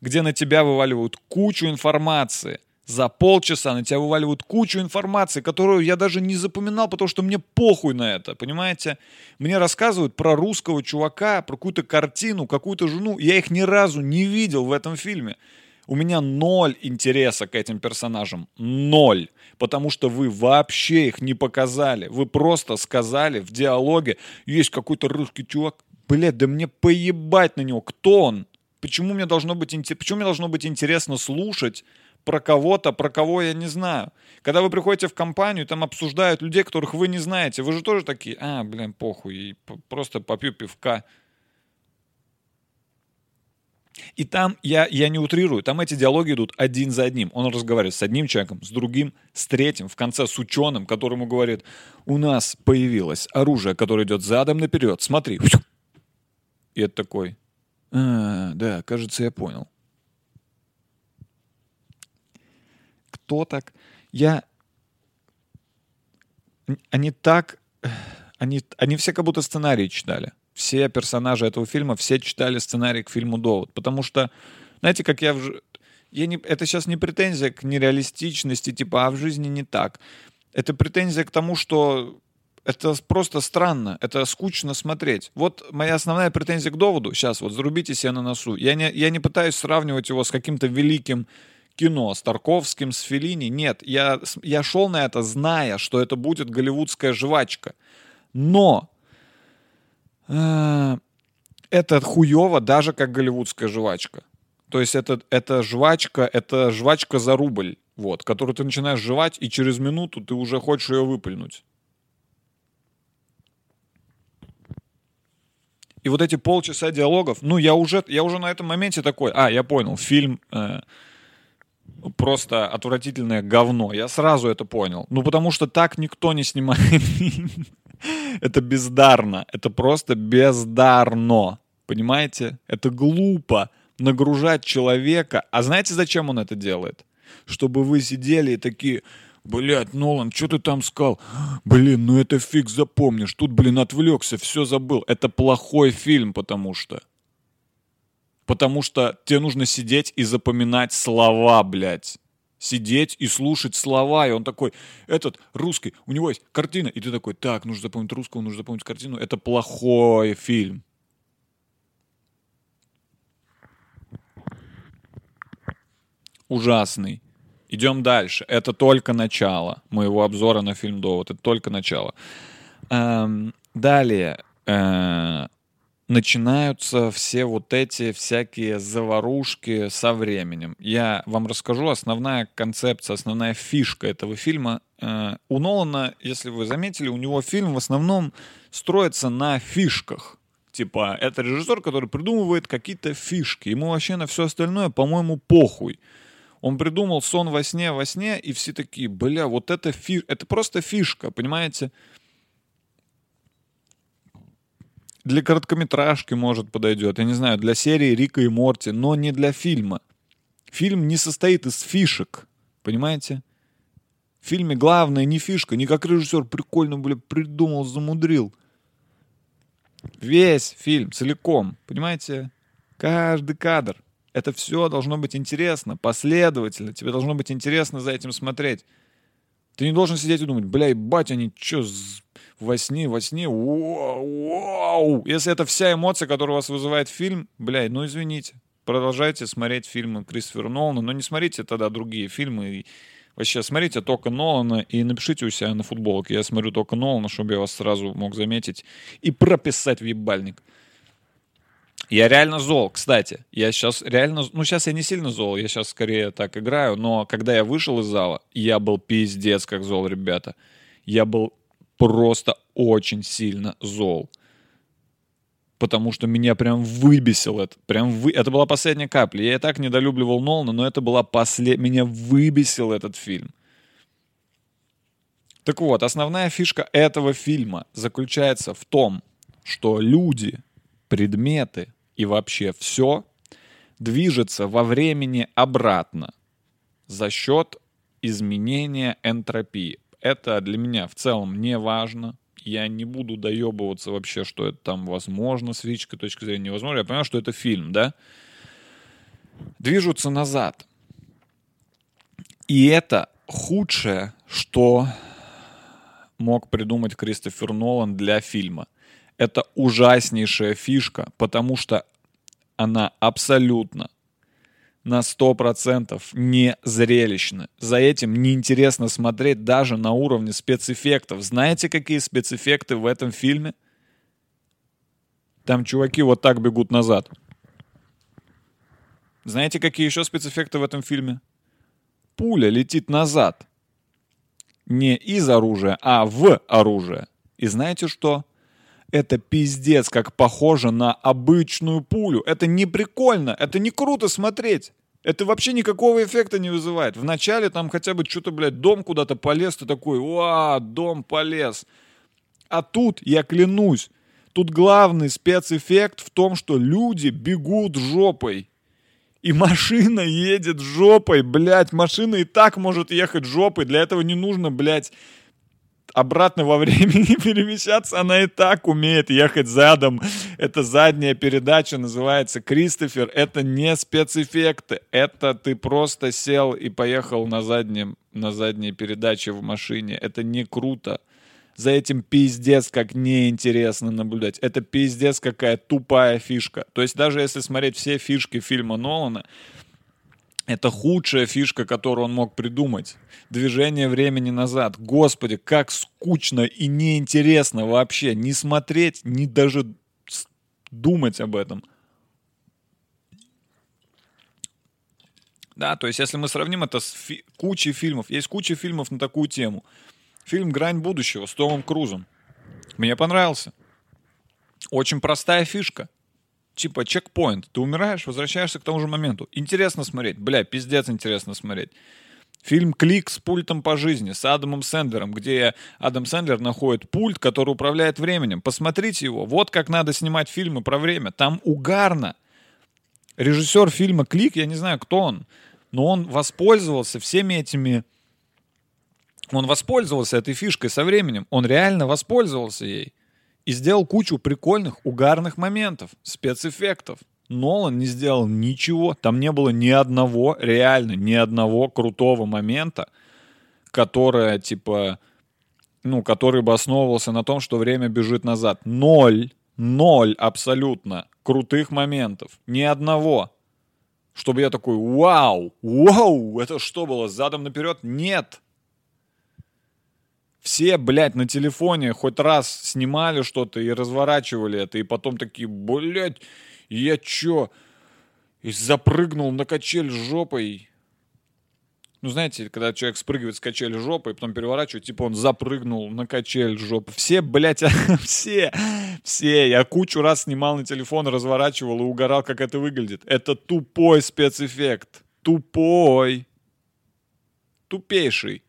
Speaker 1: где на тебя вываливают кучу информации. За полчаса на тебя вываливают кучу информации, которую я даже не запоминал, потому что мне похуй на это, понимаете? Мне рассказывают про русского чувака, про какую-то картину, какую-то жену. Я их ни разу не видел в этом фильме. У меня ноль интереса к этим персонажам. Ноль. Потому что вы вообще их не показали. Вы просто сказали в диалоге, есть какой-то русский чувак. Блядь, да мне поебать на него. Кто он? Почему мне должно быть, почему мне должно быть интересно слушать про кого-то, про кого я не знаю? Когда вы приходите в компанию, там обсуждают людей, которых вы не знаете. Вы же тоже такие, а, блин, похуй, просто попью пивка. И там, я, я не утрирую, там эти диалоги идут один за одним. Он разговаривает с одним человеком, с другим, с третьим, в конце с ученым, которому говорит, у нас появилось оружие, которое идет задом наперед, смотри. И это такой, «А, да, кажется, я понял. Кто так? Я... Они так... Они, они все как будто сценарий читали все персонажи этого фильма, все читали сценарий к фильму «Довод». Потому что, знаете, как я... В... я не... Это сейчас не претензия к нереалистичности, типа, а в жизни не так. Это претензия к тому, что это просто странно, это скучно смотреть. Вот моя основная претензия к «Доводу», сейчас вот зарубите себе на носу, я не, я не пытаюсь сравнивать его с каким-то великим кино, с Тарковским, с Феллини. Нет, я, я шел на это, зная, что это будет голливудская жвачка. Но э, это хуево даже как голливудская жвачка. То есть это, это жвачка, это жвачка за рубль, вот, которую ты начинаешь жевать, и через минуту ты уже хочешь ее выплюнуть. И вот эти полчаса диалогов, ну, я уже, я уже на этом моменте такой, а, я понял, фильм э, просто отвратительное говно. Я сразу это понял. Ну, потому что так никто не снимает. (laughs) Это бездарно. Это просто бездарно. Понимаете? Это глупо нагружать человека. А знаете, зачем он это делает? Чтобы вы сидели и такие, блядь, Нолан, что ты там сказал? Блин, ну это фиг запомнишь. Тут, блин, отвлекся, все забыл. Это плохой фильм, потому что. Потому что тебе нужно сидеть и запоминать слова, блядь. Сидеть и слушать слова. И он такой, этот русский, у него есть картина. И ты такой, так, нужно запомнить русского, нужно запомнить картину. Это плохой фильм. Ужасный. Идем дальше. Это только начало моего обзора на фильм «Довод». Это только начало. Эм, далее. э, начинаются все вот эти всякие заварушки со временем. Я вам расскажу основная концепция, основная фишка этого фильма. Э, у Нолана, если вы заметили, у него фильм в основном строится на фишках. Типа, это режиссер, который придумывает какие-то фишки. Ему вообще на все остальное, по-моему, похуй. Он придумал сон во сне, во сне, и все такие, бля, вот это фи... это просто фишка, понимаете? Для короткометражки, может, подойдет, я не знаю, для серии Рика и Морти, но не для фильма. Фильм не состоит из фишек, понимаете? В фильме главное не фишка, не как режиссер прикольно, бля, придумал, замудрил. Весь фильм целиком, понимаете? Каждый кадр Это все должно быть интересно, последовательно. Тебе должно быть интересно за этим смотреть. Ты не должен сидеть и думать, бля, ебать, они что, во сне, во сне, вау. Если это вся эмоция, которая у вас вызывает фильм, бля, ну извините. Продолжайте смотреть фильмы Кристофера Нолана, но не смотрите тогда другие фильмы. Вообще, смотрите только Нолана и напишите у себя на футболке. Я смотрю только Нолана, чтобы я вас сразу мог заметить и прописать в ебальник. Я реально зол, кстати. Я сейчас реально... Ну, сейчас я не сильно зол, я сейчас скорее так играю, но когда я вышел из зала, я был пиздец как зол, ребята. Я был просто очень сильно зол. Потому что меня прям выбесил это. Прям вы... Это была последняя капля. Я и так недолюбливал Нолана, но это была послед... Меня выбесил этот фильм. Так вот, основная фишка этого фильма заключается в том, что люди, предметы, и вообще все движется во времени обратно за счет изменения энтропии. Это для меня в целом не важно. Я не буду доебываться вообще, что это там возможно с физической точки зрения невозможно. Я понимаю, что это фильм, да? Движутся назад. И это худшее, что мог придумать Кристофер Нолан для фильма это ужаснейшая фишка, потому что она абсолютно на 100% не зрелищна. За этим неинтересно смотреть даже на уровне спецэффектов. Знаете, какие спецэффекты в этом фильме? Там чуваки вот так бегут назад. Знаете, какие еще спецэффекты в этом фильме? Пуля летит назад. Не из оружия, а в оружие. И знаете что? Это пиздец, как похоже на обычную пулю. Это не прикольно, это не круто смотреть. Это вообще никакого эффекта не вызывает. Вначале там хотя бы что-то, блядь, дом куда-то полез, ты такой, ва, дом полез. А тут, я клянусь, тут главный спецэффект в том, что люди бегут жопой. И машина едет жопой, блядь, машина и так может ехать жопой. Для этого не нужно, блядь, обратно во времени (laughs) перемещаться, она и так умеет ехать задом. Это задняя передача, называется Кристофер. Это не спецэффекты. Это ты просто сел и поехал на, заднем, на задней передаче в машине. Это не круто. За этим пиздец как неинтересно наблюдать. Это пиздец какая тупая фишка. То есть даже если смотреть все фишки фильма Нолана, это худшая фишка, которую он мог придумать. Движение времени назад. Господи, как скучно и неинтересно вообще. Не смотреть, не даже думать об этом. Да, то есть если мы сравним это с фи- кучей фильмов, есть куча фильмов на такую тему. Фильм «Грань будущего» с Томом Крузом. Мне понравился. Очень простая фишка типа чекпоинт. Ты умираешь, возвращаешься к тому же моменту. Интересно смотреть. Бля, пиздец интересно смотреть. Фильм «Клик» с пультом по жизни, с Адамом Сэндлером, где Адам Сэндлер находит пульт, который управляет временем. Посмотрите его. Вот как надо снимать фильмы про время. Там угарно. Режиссер фильма «Клик», я не знаю, кто он, но он воспользовался всеми этими... Он воспользовался этой фишкой со временем. Он реально воспользовался ей и сделал кучу прикольных, угарных моментов, спецэффектов. Нолан не сделал ничего. Там не было ни одного, реально, ни одного крутого момента, которое, типа, ну, который бы основывался на том, что время бежит назад. Ноль, ноль абсолютно крутых моментов. Ни одного. Чтобы я такой, вау, вау, это что было, задом наперед? Нет. Все, блядь, на телефоне хоть раз снимали что-то и разворачивали это, и потом такие, блядь, я чё? И запрыгнул на качель жопой. Ну, знаете, когда человек спрыгивает с качели жопой, потом переворачивает, типа он запрыгнул на качель жопы. Все, блядь, (laughs) все, все. Я кучу раз снимал на телефон, разворачивал и угорал, как это выглядит. Это тупой спецэффект. Тупой. Тупейший.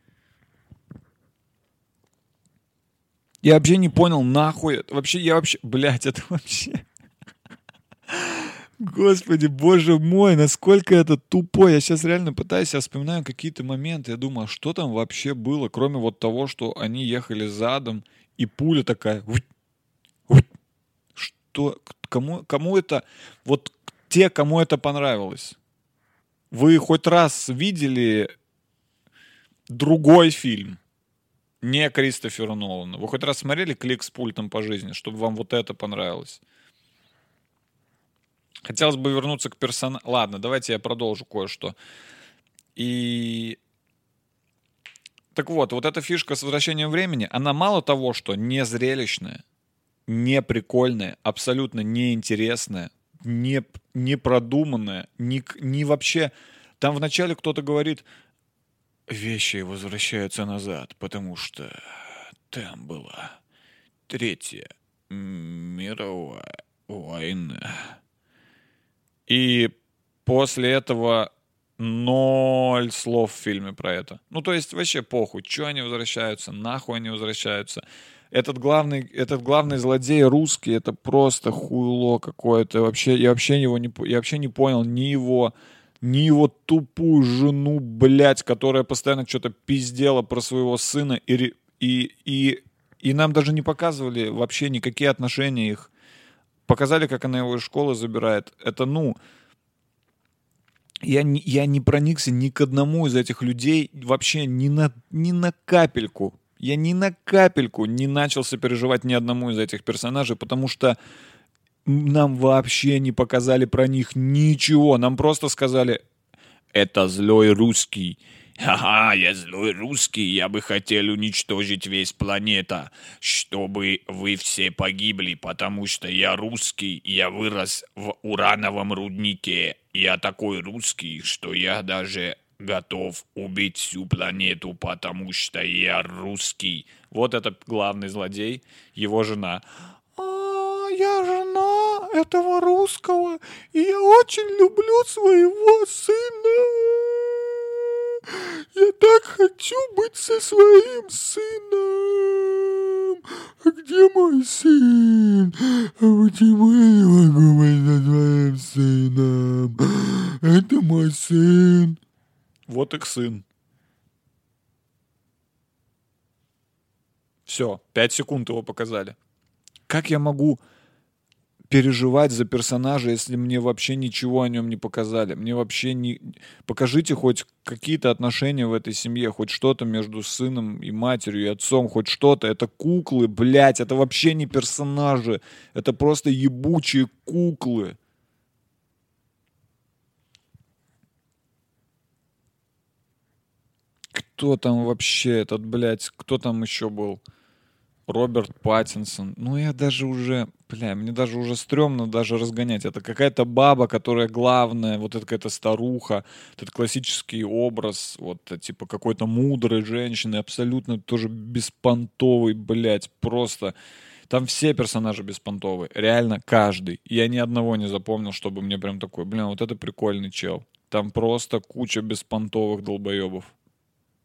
Speaker 1: Я вообще не понял, нахуй. Вообще, я вообще, блядь, (laughs) это вообще... Господи, боже мой, насколько это тупо. Я сейчас реально пытаюсь, я вспоминаю какие-то моменты. Я думаю, а что там вообще было, кроме вот того, что они ехали задом, и пуля такая... Что? Кому, кому это... Вот те, кому это понравилось. Вы хоть раз видели другой фильм, не Кристофера Нолана? Вы хоть раз смотрели «Клик с пультом по жизни», чтобы вам вот это понравилось? Хотелось бы вернуться к персонажу. Ладно, давайте я продолжу кое-что. И так вот, вот эта фишка с возвращением времени, она мало того, что не зрелищная, не прикольная, абсолютно неинтересная, не, не продуманная, не, не вообще... Там вначале кто-то говорит, вещи возвращаются назад, потому что там была Третья мировая война. И после этого ноль слов в фильме про это. Ну, то есть вообще похуй, что они возвращаются, нахуй они возвращаются. Этот главный, этот главный злодей русский, это просто хуйло какое-то. Вообще, я вообще его не, я вообще не понял ни его, ни его тупую жену, блядь, которая постоянно что-то пиздела про своего сына и, и, и, и нам даже не показывали вообще никакие отношения их. Показали, как она его из школы забирает. Это, ну, я я не проникся ни к одному из этих людей вообще ни на, ни на капельку. Я ни на капельку не начал сопереживать ни одному из этих персонажей, потому что нам вообще не показали про них ничего. Нам просто сказали, это злой русский. Ага, я злой русский, я бы хотел уничтожить весь планета, чтобы вы все погибли, потому что я русский, я вырос в урановом руднике. Я такой русский, что я даже готов убить всю планету, потому что я русский. Вот это главный злодей, его жена. А, я жена этого русского, и я очень люблю своего сына. Я так хочу быть со своим сыном. А где мой сын? А почему я не могу быть со своим сыном? Это мой сын. Вот их сын. Все, пять секунд его показали. Как я могу переживать за персонажа, если мне вообще ничего о нем не показали. Мне вообще не... Покажите хоть какие-то отношения в этой семье, хоть что-то между сыном и матерью, и отцом, хоть что-то. Это куклы, блядь, это вообще не персонажи. Это просто ебучие куклы. Кто там вообще этот, блядь, кто там еще был? Роберт Паттинсон. Ну, я даже уже, бля, мне даже уже стрёмно даже разгонять. Это какая-то баба, которая главная, вот это какая-то старуха, этот классический образ, вот, типа, какой-то мудрой женщины, абсолютно тоже беспонтовый, блядь, просто... Там все персонажи беспонтовые, реально каждый. Я ни одного не запомнил, чтобы мне прям такой, блин, вот это прикольный чел. Там просто куча беспонтовых долбоебов,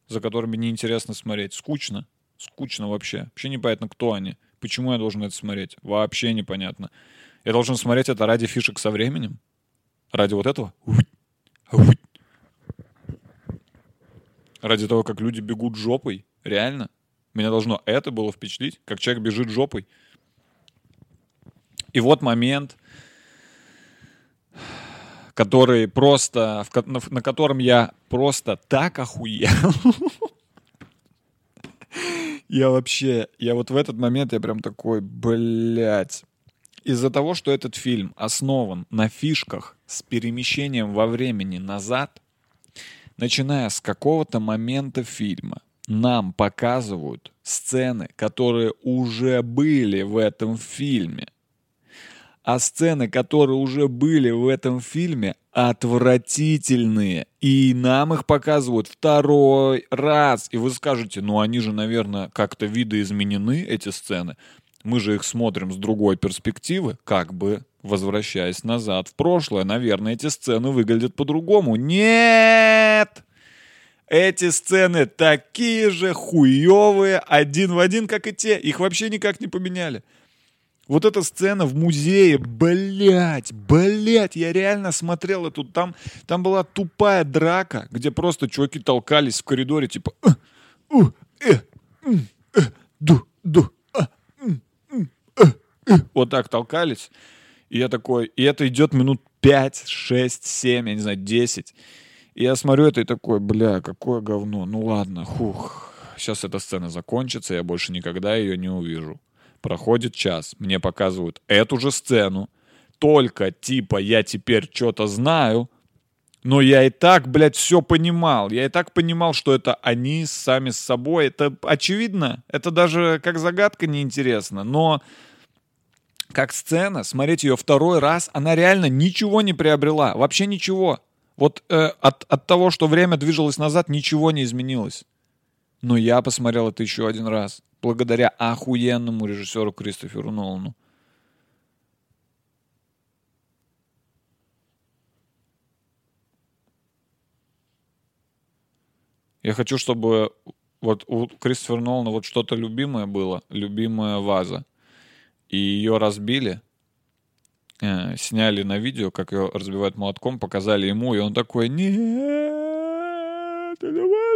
Speaker 1: за которыми неинтересно смотреть. Скучно. Скучно вообще. Вообще непонятно, кто они. Почему я должен это смотреть? Вообще непонятно. Я должен смотреть это ради фишек со временем? Ради вот этого? Ради того, как люди бегут жопой? Реально? Меня должно это было впечатлить, как человек бежит жопой. И вот момент, который просто, на котором я просто так охуел. (laughs) Я вообще, я вот в этот момент я прям такой, блядь. Из-за того, что этот фильм основан на фишках с перемещением во времени назад, начиная с какого-то момента фильма, нам показывают сцены, которые уже были в этом фильме. А сцены, которые уже были в этом фильме, отвратительные. И нам их показывают второй раз. И вы скажете, ну они же, наверное, как-то видоизменены, эти сцены. Мы же их смотрим с другой перспективы, как бы возвращаясь назад в прошлое. Наверное, эти сцены выглядят по-другому. Нет! Эти сцены такие же хуевые, один в один, как и те. Их вообще никак не поменяли. Вот эта сцена в музее, блядь, блядь, я реально смотрел эту, там, там была тупая драка, где просто чуваки толкались в коридоре, типа, вот так толкались. И я такой, и это идет минут 5, 6, 7, я не знаю, 10. И я смотрю это и такой, бля, какое говно. Ну ладно, хух. Сейчас эта сцена закончится, я больше никогда ее не увижу. Проходит час, мне показывают эту же сцену. Только типа я теперь что-то знаю, но я и так, блядь, все понимал. Я и так понимал, что это они сами с собой. Это очевидно. Это даже как загадка неинтересно. Но как сцена, смотреть ее второй раз, она реально ничего не приобрела. Вообще ничего. Вот э, от, от того, что время двигалось назад, ничего не изменилось. Но я посмотрел это еще один раз. Благодаря охуенному режиссеру Кристоферу Нолану. Я хочу, чтобы вот у Кристофера Нолана вот что-то любимое было, любимая ваза. И ее разбили, э, сняли на видео, как ее разбивают молотком, показали ему, и он такой, нет, это.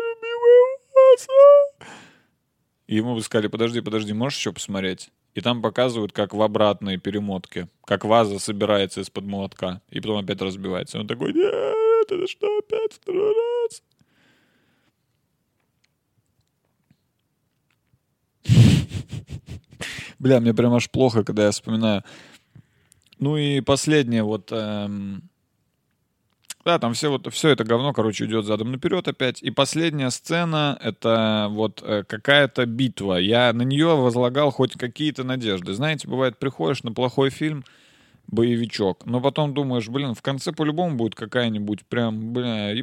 Speaker 1: И ему бы сказали, подожди, подожди, можешь еще посмотреть? И там показывают, как в обратной перемотке, как ваза собирается из-под молотка, и потом опять разбивается. Он такой, нет, это что, опять второй раз? Бля, мне прям аж плохо, когда я вспоминаю. Ну и последнее, вот... эм, Да, там все, вот, все это говно, короче, идет задом наперед опять. И последняя сцена — это вот э, какая-то битва. Я на нее возлагал хоть какие-то надежды. Знаете, бывает, приходишь на плохой фильм, боевичок, но потом думаешь, блин, в конце по-любому будет какая-нибудь прям, бля,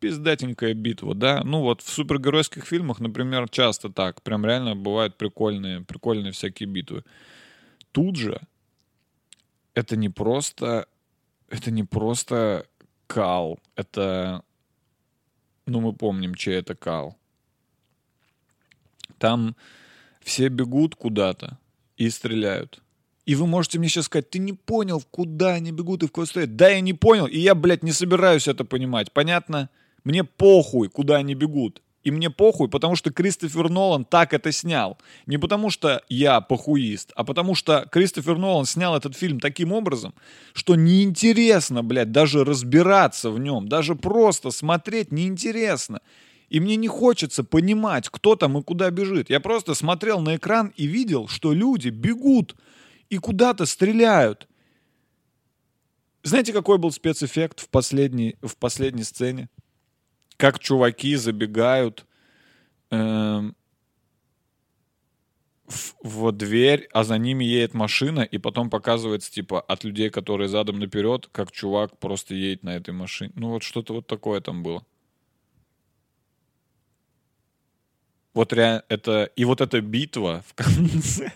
Speaker 1: пиздатенькая битва, да? Ну вот в супергеройских фильмах, например, часто так. Прям реально бывают прикольные, прикольные всякие битвы. Тут же это не просто, это не просто кал, это, ну мы помним, чей это кал. Там все бегут куда-то и стреляют. И вы можете мне сейчас сказать, ты не понял, куда они бегут и в кого стоят. Да, я не понял, и я, блядь, не собираюсь это понимать. Понятно? Мне похуй, куда они бегут. И мне похуй, потому что Кристофер Нолан так это снял. Не потому что я похуист, а потому что Кристофер Нолан снял этот фильм таким образом, что неинтересно, блядь, даже разбираться в нем, даже просто смотреть неинтересно. И мне не хочется понимать, кто там и куда бежит. Я просто смотрел на экран и видел, что люди бегут и куда-то стреляют. Знаете, какой был спецэффект в последней, в последней сцене? Как чуваки забегают эм, в, в дверь, а за ними едет машина, и потом показывается, типа, от людей, которые задом наперед, как чувак просто едет на этой машине. Ну, вот что-то вот такое там было. Вот реально, это... И вот эта битва в конце.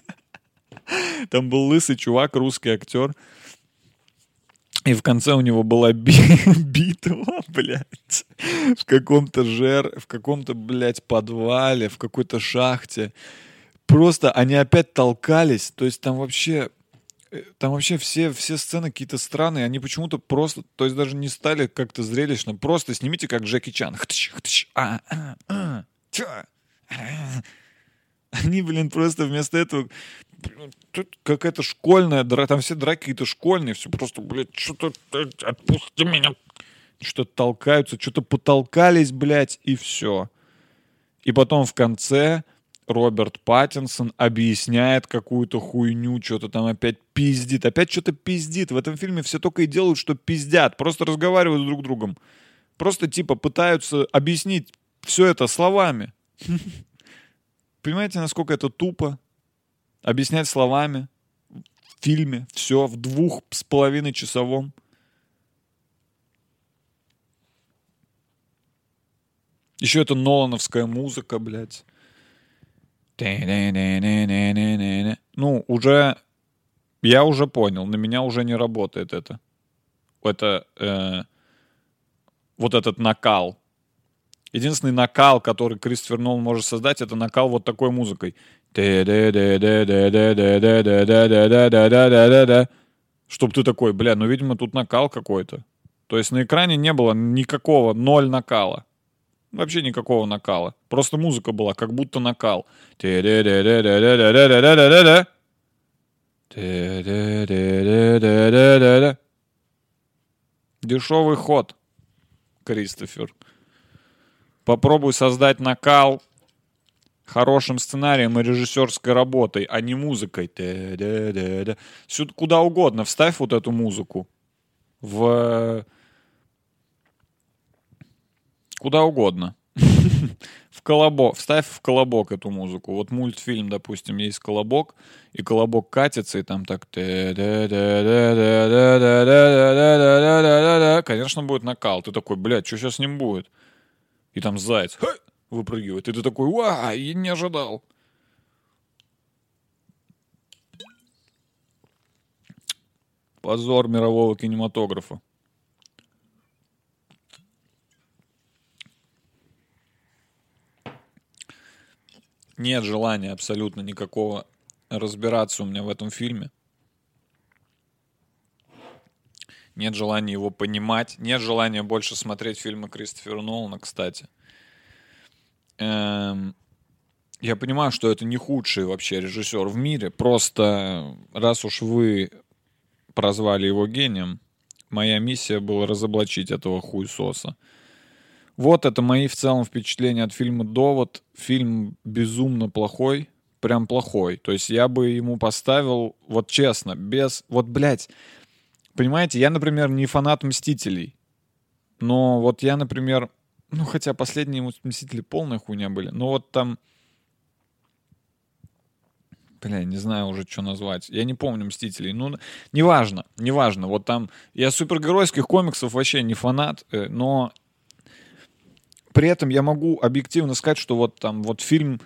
Speaker 1: (laughs) Там был лысый чувак, русский актер. И в конце у него была би- (laughs) битва, блядь, в каком-то жер, в каком-то, блядь, подвале, в какой-то шахте. Просто они опять толкались, то есть там вообще, э, там вообще все, все сцены какие-то странные, они почему-то просто, то есть даже не стали как-то зрелищно, просто снимите как Джеки Чан. Хтыщ, хтыщ, а, а, а? А. Они, блин, просто вместо этого тут какая-то школьная драка, там все драки какие-то школьные, все просто, блядь, что-то, отпусти меня. Что-то толкаются, что-то потолкались, блядь, и все. И потом в конце Роберт Паттинсон объясняет какую-то хуйню, что-то там опять пиздит. Опять что-то пиздит. В этом фильме все только и делают, что пиздят. Просто разговаривают друг с другом. Просто типа пытаются объяснить все это словами. (laughs) Понимаете, насколько это тупо? Объяснять словами в фильме все в двух с половиной часовом. Еще это Нолановская музыка, блядь. Ну, уже... Я уже понял, на меня уже не работает это. Это... э, вот этот накал. Единственный накал, который Кристофер Нолан может создать, это накал вот такой музыкой. Чтоб ты такой, бля, ну, видимо, тут накал какой-то. То есть на экране не было никакого, ноль накала. Вообще никакого накала. Просто музыка была, как будто накал. Дешевый ход, Кристофер. Попробуй создать накал хорошим сценарием и режиссерской работой, а не музыкой. Сюда куда угодно вставь вот эту музыку. В... Куда угодно. В колобок. Вставь в колобок эту музыку. Вот мультфильм, допустим, есть колобок, и колобок катится, и там так... Конечно, будет накал. Ты такой, блядь, что сейчас с ним будет? И там заяц! Выпрыгивает. И ты такой, ва, я не ожидал. Позор мирового кинематографа. Нет желания абсолютно никакого разбираться у меня в этом фильме. Нет желания его понимать. Нет желания больше смотреть фильмы Кристофера Нолана, кстати. Эм, я понимаю, что это не худший вообще режиссер в мире. Просто раз уж вы прозвали его гением, моя миссия была разоблачить этого хуесоса. Вот это мои в целом впечатления от фильма «Довод». Фильм безумно плохой, прям плохой. То есть я бы ему поставил, вот честно, без... Вот, блядь, понимаете, я, например, не фанат «Мстителей». Но вот я, например, ну, хотя последние «Мстители» полная хуйня были. Но вот там... Бля, не знаю уже, что назвать. Я не помню «Мстителей». Ну, неважно, неважно. Вот там... Я супергеройских комиксов вообще не фанат, э, но при этом я могу объективно сказать, что вот там вот фильм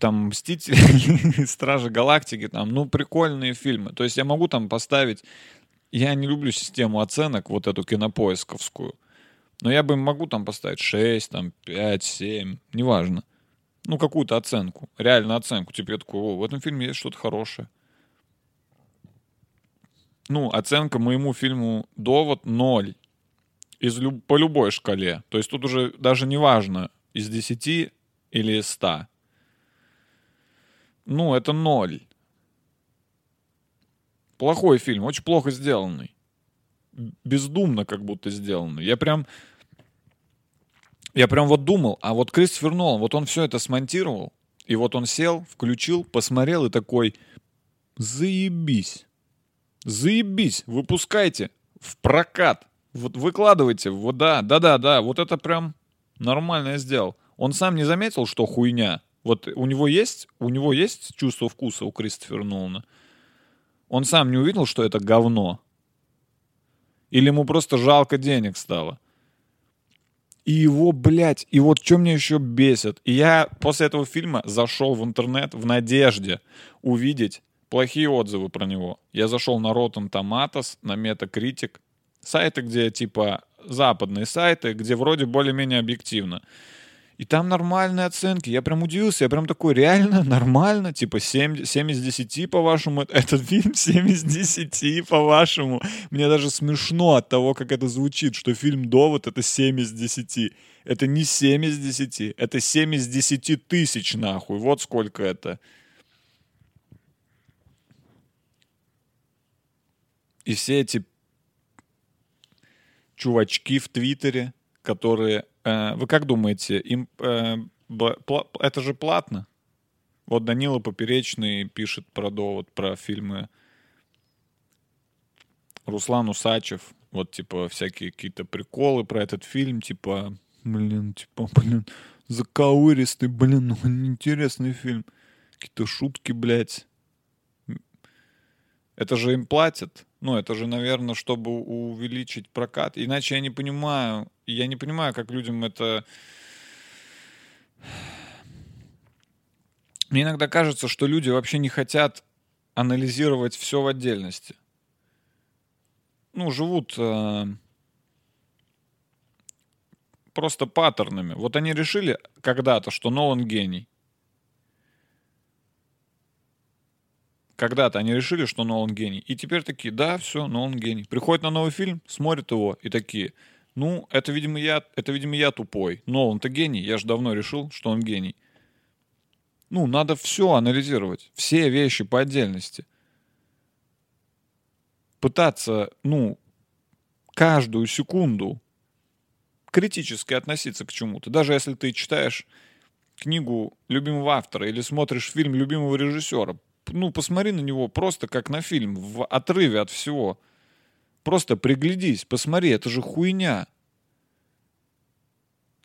Speaker 1: там «Мстители», (laughs) «Стражи Галактики», там, ну, прикольные фильмы. То есть я могу там поставить... Я не люблю систему оценок, вот эту кинопоисковскую. Но я бы могу там поставить 6, там, 5, 7, неважно. Ну, какую-то оценку. Реально оценку. Типа я такой, о, в этом фильме есть что-то хорошее. Ну, оценка моему фильму «Довод» 0 из люб... по любой шкале. То есть тут уже даже не важно, из 10 или из 100. Ну, это ноль. Плохой фильм, очень плохо сделанный. Бездумно как будто сделанный. Я прям... Я прям вот думал, а вот Кристофер Нолан, вот он все это смонтировал, и вот он сел, включил, посмотрел и такой, заебись, заебись, выпускайте в прокат. Вот выкладывайте, вот да, да-да-да, вот это прям нормально я сделал. Он сам не заметил, что хуйня. Вот у него есть, у него есть чувство вкуса у Кристофера Нолана. Он сам не увидел, что это говно. Или ему просто жалко денег стало. И его, блядь, и вот что мне еще бесит. И я после этого фильма зашел в интернет в надежде увидеть плохие отзывы про него. Я зашел на Rotten Tomatoes, на Metacritic, сайты, где типа западные сайты, где вроде более-менее объективно. И там нормальные оценки. Я прям удивился. Я прям такой, реально нормально. Типа 7, 7 из 10, по-вашему. Этот фильм 7 из 10, по-вашему. Мне даже смешно от того, как это звучит, что фильм «Довод» — это 7 из 10. Это не 7 из 10. Это 7 из 10 тысяч, нахуй. Вот сколько это. И все эти чувачки в Твиттере, которые... Э, вы как думаете, им э, это же платно? Вот Данила Поперечный пишет про довод, про фильмы. Руслан Усачев, вот типа всякие какие-то приколы про этот фильм, типа, блин, типа, блин, заковыристый, блин, ну, интересный фильм. Какие-то шутки, блядь. Это же им платят. Ну, это же, наверное, чтобы увеличить прокат. Иначе я не понимаю, я не понимаю, как людям это... Мне иногда кажется, что люди вообще не хотят анализировать все в отдельности. Ну, живут э, просто паттернами. Вот они решили когда-то, что Нолан гений. Когда-то они решили, что Нолан гений. И теперь такие, да, все, Нолан гений. Приходят на новый фильм, смотрят его и такие, ну, это, видимо, я, это, видимо, я тупой. Нолан-то гений, я же давно решил, что он гений. Ну, надо все анализировать, все вещи по отдельности. Пытаться, ну, каждую секунду критически относиться к чему-то. Даже если ты читаешь книгу любимого автора или смотришь фильм любимого режиссера, ну, посмотри на него просто как на фильм, в отрыве от всего. Просто приглядись, посмотри, это же хуйня.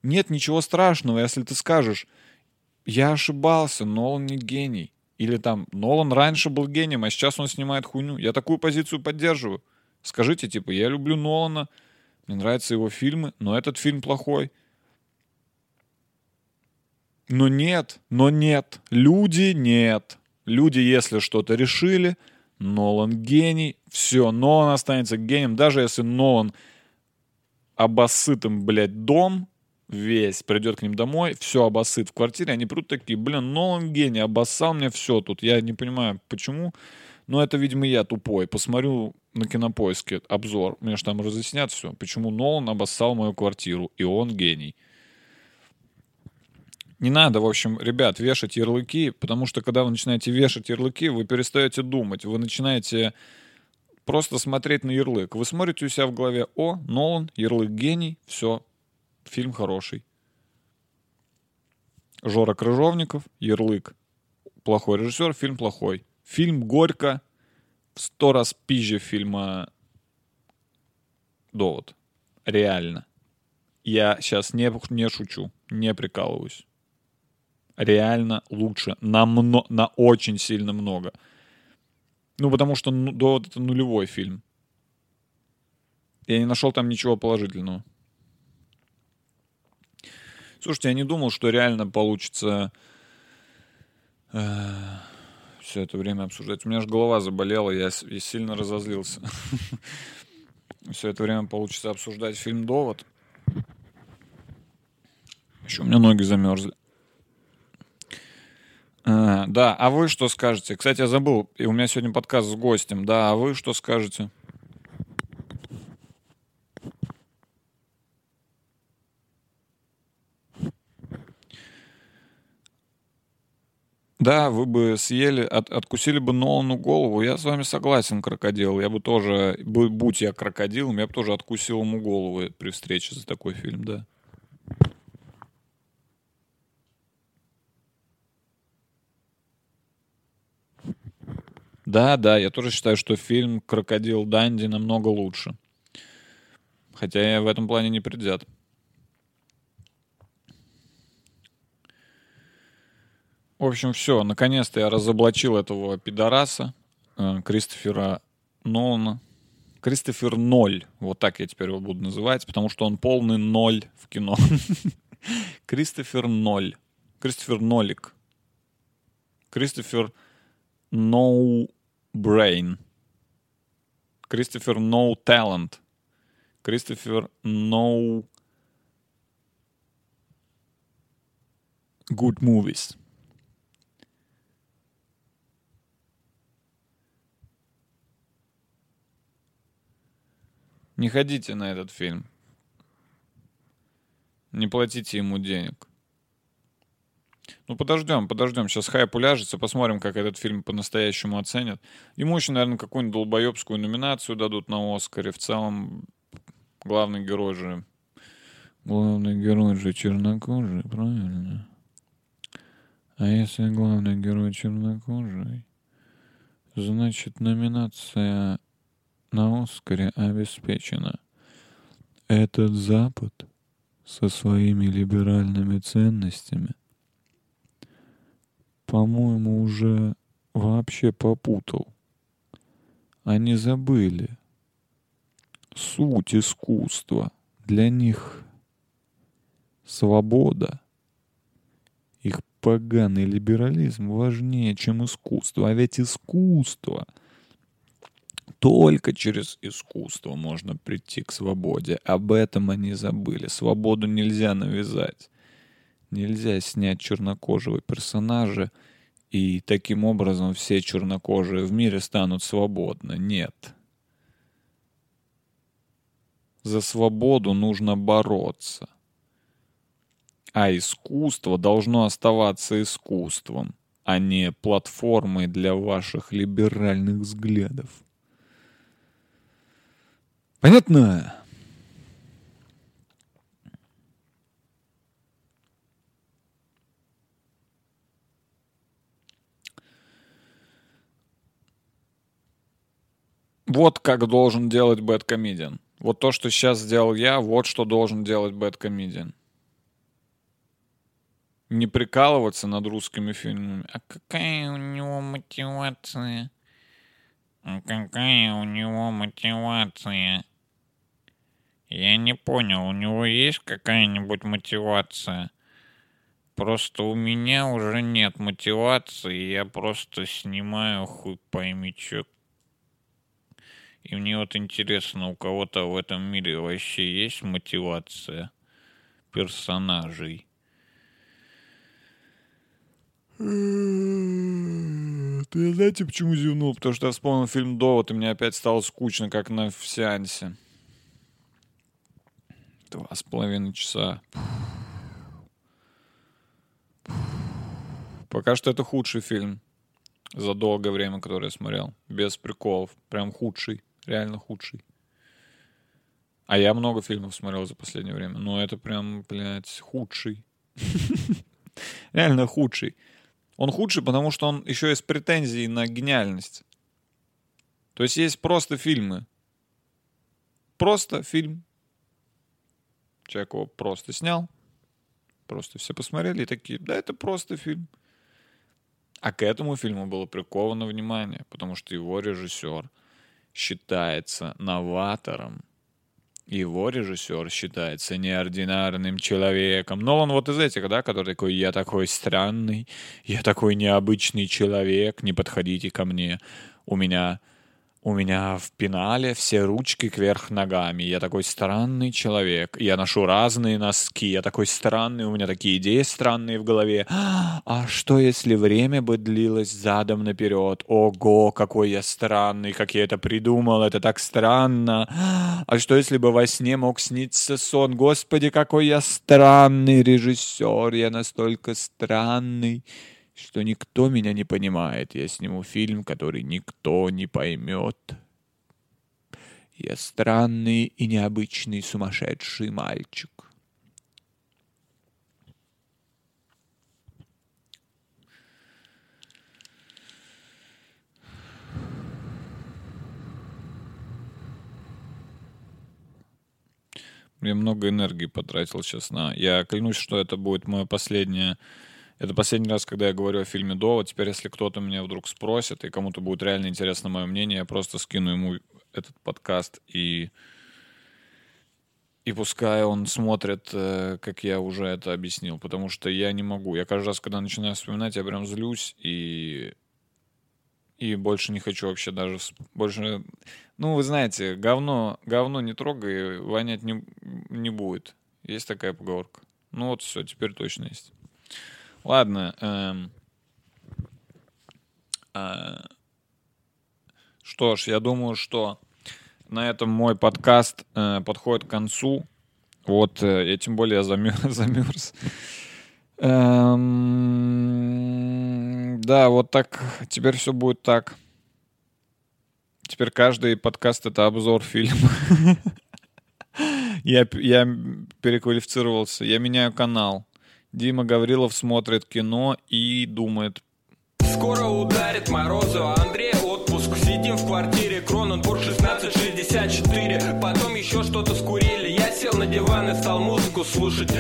Speaker 1: Нет ничего страшного, если ты скажешь, я ошибался, Нолан не гений. Или там, Нолан раньше был гением, а сейчас он снимает хуйню. Я такую позицию поддерживаю. Скажите, типа, я люблю Нолана, мне нравятся его фильмы, но этот фильм плохой. Но нет, но нет. Люди нет. Люди, если что-то решили, Нолан гений, все, Нолан останется гением, даже если Нолан обоссыт им, блядь, дом, весь, придет к ним домой, все обоссыт в квартире, они придут такие, блин, Нолан гений, обоссал мне все тут, я не понимаю, почему, но это, видимо, я тупой, посмотрю на кинопоиске обзор, мне же там разъяснят все, почему Нолан обоссал мою квартиру, и он гений. Не надо, в общем, ребят, вешать ярлыки, потому что когда вы начинаете вешать ярлыки, вы перестаете думать, вы начинаете просто смотреть на ярлык. Вы смотрите у себя в голове, о, Нолан, ярлык гений, все, фильм хороший. Жора Крыжовников, ярлык, плохой режиссер, фильм плохой. Фильм «Горько» в сто раз пизже фильма «Довод». Реально. Я сейчас не, не шучу, не прикалываюсь реально лучше. На, мно, на очень сильно много. Ну, потому что ну, до это нулевой фильм. Я не нашел там ничего положительного. Слушайте, я не думал, что реально получится э, все это время обсуждать. У меня же голова заболела, я, я сильно разозлился. (laughs) Все это время получится обсуждать фильм «Довод». Еще у меня ноги замерзли. А, да, а вы что скажете? Кстати, я забыл, и у меня сегодня подкаст с гостем. Да, а вы что скажете? Да, вы бы съели, от, откусили бы Нолану голову. Я с вами согласен, крокодил. Я бы тоже, будь я крокодилом, я бы тоже откусил ему голову при встрече за такой фильм, да. Да, да, я тоже считаю, что фильм «Крокодил Данди» намного лучше. Хотя я в этом плане не предвзят. В общем, все. Наконец-то я разоблачил этого пидораса э, Кристофера Нолана. Кристофер Ноль. Вот так я теперь его буду называть, потому что он полный ноль в кино. (laughs) Кристофер Ноль. Кристофер Нолик. Кристофер No Brain. Кристофер No Talent. Кристофер No Good Movies. Не ходите на этот фильм. Не платите ему денег. Ну, подождем, подождем. Сейчас хайп уляжется, посмотрим, как этот фильм по-настоящему оценят. Ему еще, наверное, какую-нибудь долбоебскую номинацию дадут на Оскаре. В целом, главный герой же... Главный герой же чернокожий, правильно? А если главный герой чернокожий, значит, номинация на Оскаре обеспечена. Этот Запад со своими либеральными ценностями — по-моему, уже вообще попутал. Они забыли суть искусства. Для них свобода, их поганый либерализм важнее, чем искусство. А ведь искусство только через искусство можно прийти к свободе. Об этом они забыли. Свободу нельзя навязать. Нельзя снять чернокожего персонажа, и таким образом все чернокожие в мире станут свободны. Нет. За свободу нужно бороться. А искусство должно оставаться искусством, а не платформой для ваших либеральных взглядов. Понятно? Вот как должен делать Бэткомедиан. Вот то, что сейчас сделал я, вот что должен делать Бэткомедиан. Не прикалываться над русскими фильмами. А какая у него мотивация? А какая у него мотивация? Я не понял, у него есть какая-нибудь мотивация? Просто у меня уже нет мотивации, я просто снимаю хуй пойми чё. И мне вот интересно, у кого-то в этом мире вообще есть мотивация персонажей? Ты знаете, почему зевнул? Потому что я вспомнил фильм «Довод», и мне опять стало скучно, как на в сеансе. Два с половиной часа. Пока что это худший фильм за долгое время, который я смотрел. Без приколов. Прям худший. Реально худший. А я много фильмов смотрел за последнее время. Но это прям, блядь, худший. (laughs) Реально худший. Он худший, потому что он еще есть претензии на гениальность. То есть есть просто фильмы. Просто фильм. Человек его просто снял. Просто все посмотрели и такие, да, это просто фильм. А к этому фильму было приковано внимание, потому что его режиссер считается новатором его режиссер считается неординарным человеком. Но он вот из этих, да, который такой, я такой странный, я такой необычный человек, не подходите ко мне. У меня у меня в пенале все ручки кверх ногами. Я такой странный человек. Я ношу разные носки. Я такой странный. У меня такие идеи странные в голове. А что, если время бы длилось задом наперед? Ого, какой я странный, как я это придумал. Это так странно. А что, если бы во сне мог сниться сон? Господи, какой я странный режиссер. Я настолько странный что никто меня не понимает. Я сниму фильм, который никто не поймет. Я странный и необычный сумасшедший мальчик. Я много энергии потратил сейчас на... Я клянусь, что это будет мое последнее это последний раз, когда я говорю о фильме «Довод». Теперь, если кто-то меня вдруг спросит, и кому-то будет реально интересно мое мнение, я просто скину ему этот подкаст и... И пускай он смотрит, э, как я уже это объяснил, потому что я не могу. Я каждый раз, когда начинаю вспоминать, я прям злюсь и и больше не хочу вообще даже больше. Ну, вы знаете, говно, говно не трогай, вонять не, не будет. Есть такая поговорка. Ну вот все, теперь точно есть. Ладно. Эм, э, что ж, я думаю, что на этом мой подкаст э, подходит к концу. Вот, э, я тем более замерз. (laughs) замерз. Эм, да, вот так. Теперь все будет так. Теперь каждый подкаст это обзор фильма. (laughs) я, я переквалифицировался. Я меняю канал. Дима Гаврилов смотрит кино и думает.
Speaker 2: Скоро ударит морозу, а Андрей отпуск. Сидим в квартире, Кроненбург 1664. Потом еще что-то скурили. Я сел на диван и стал музыку слушать.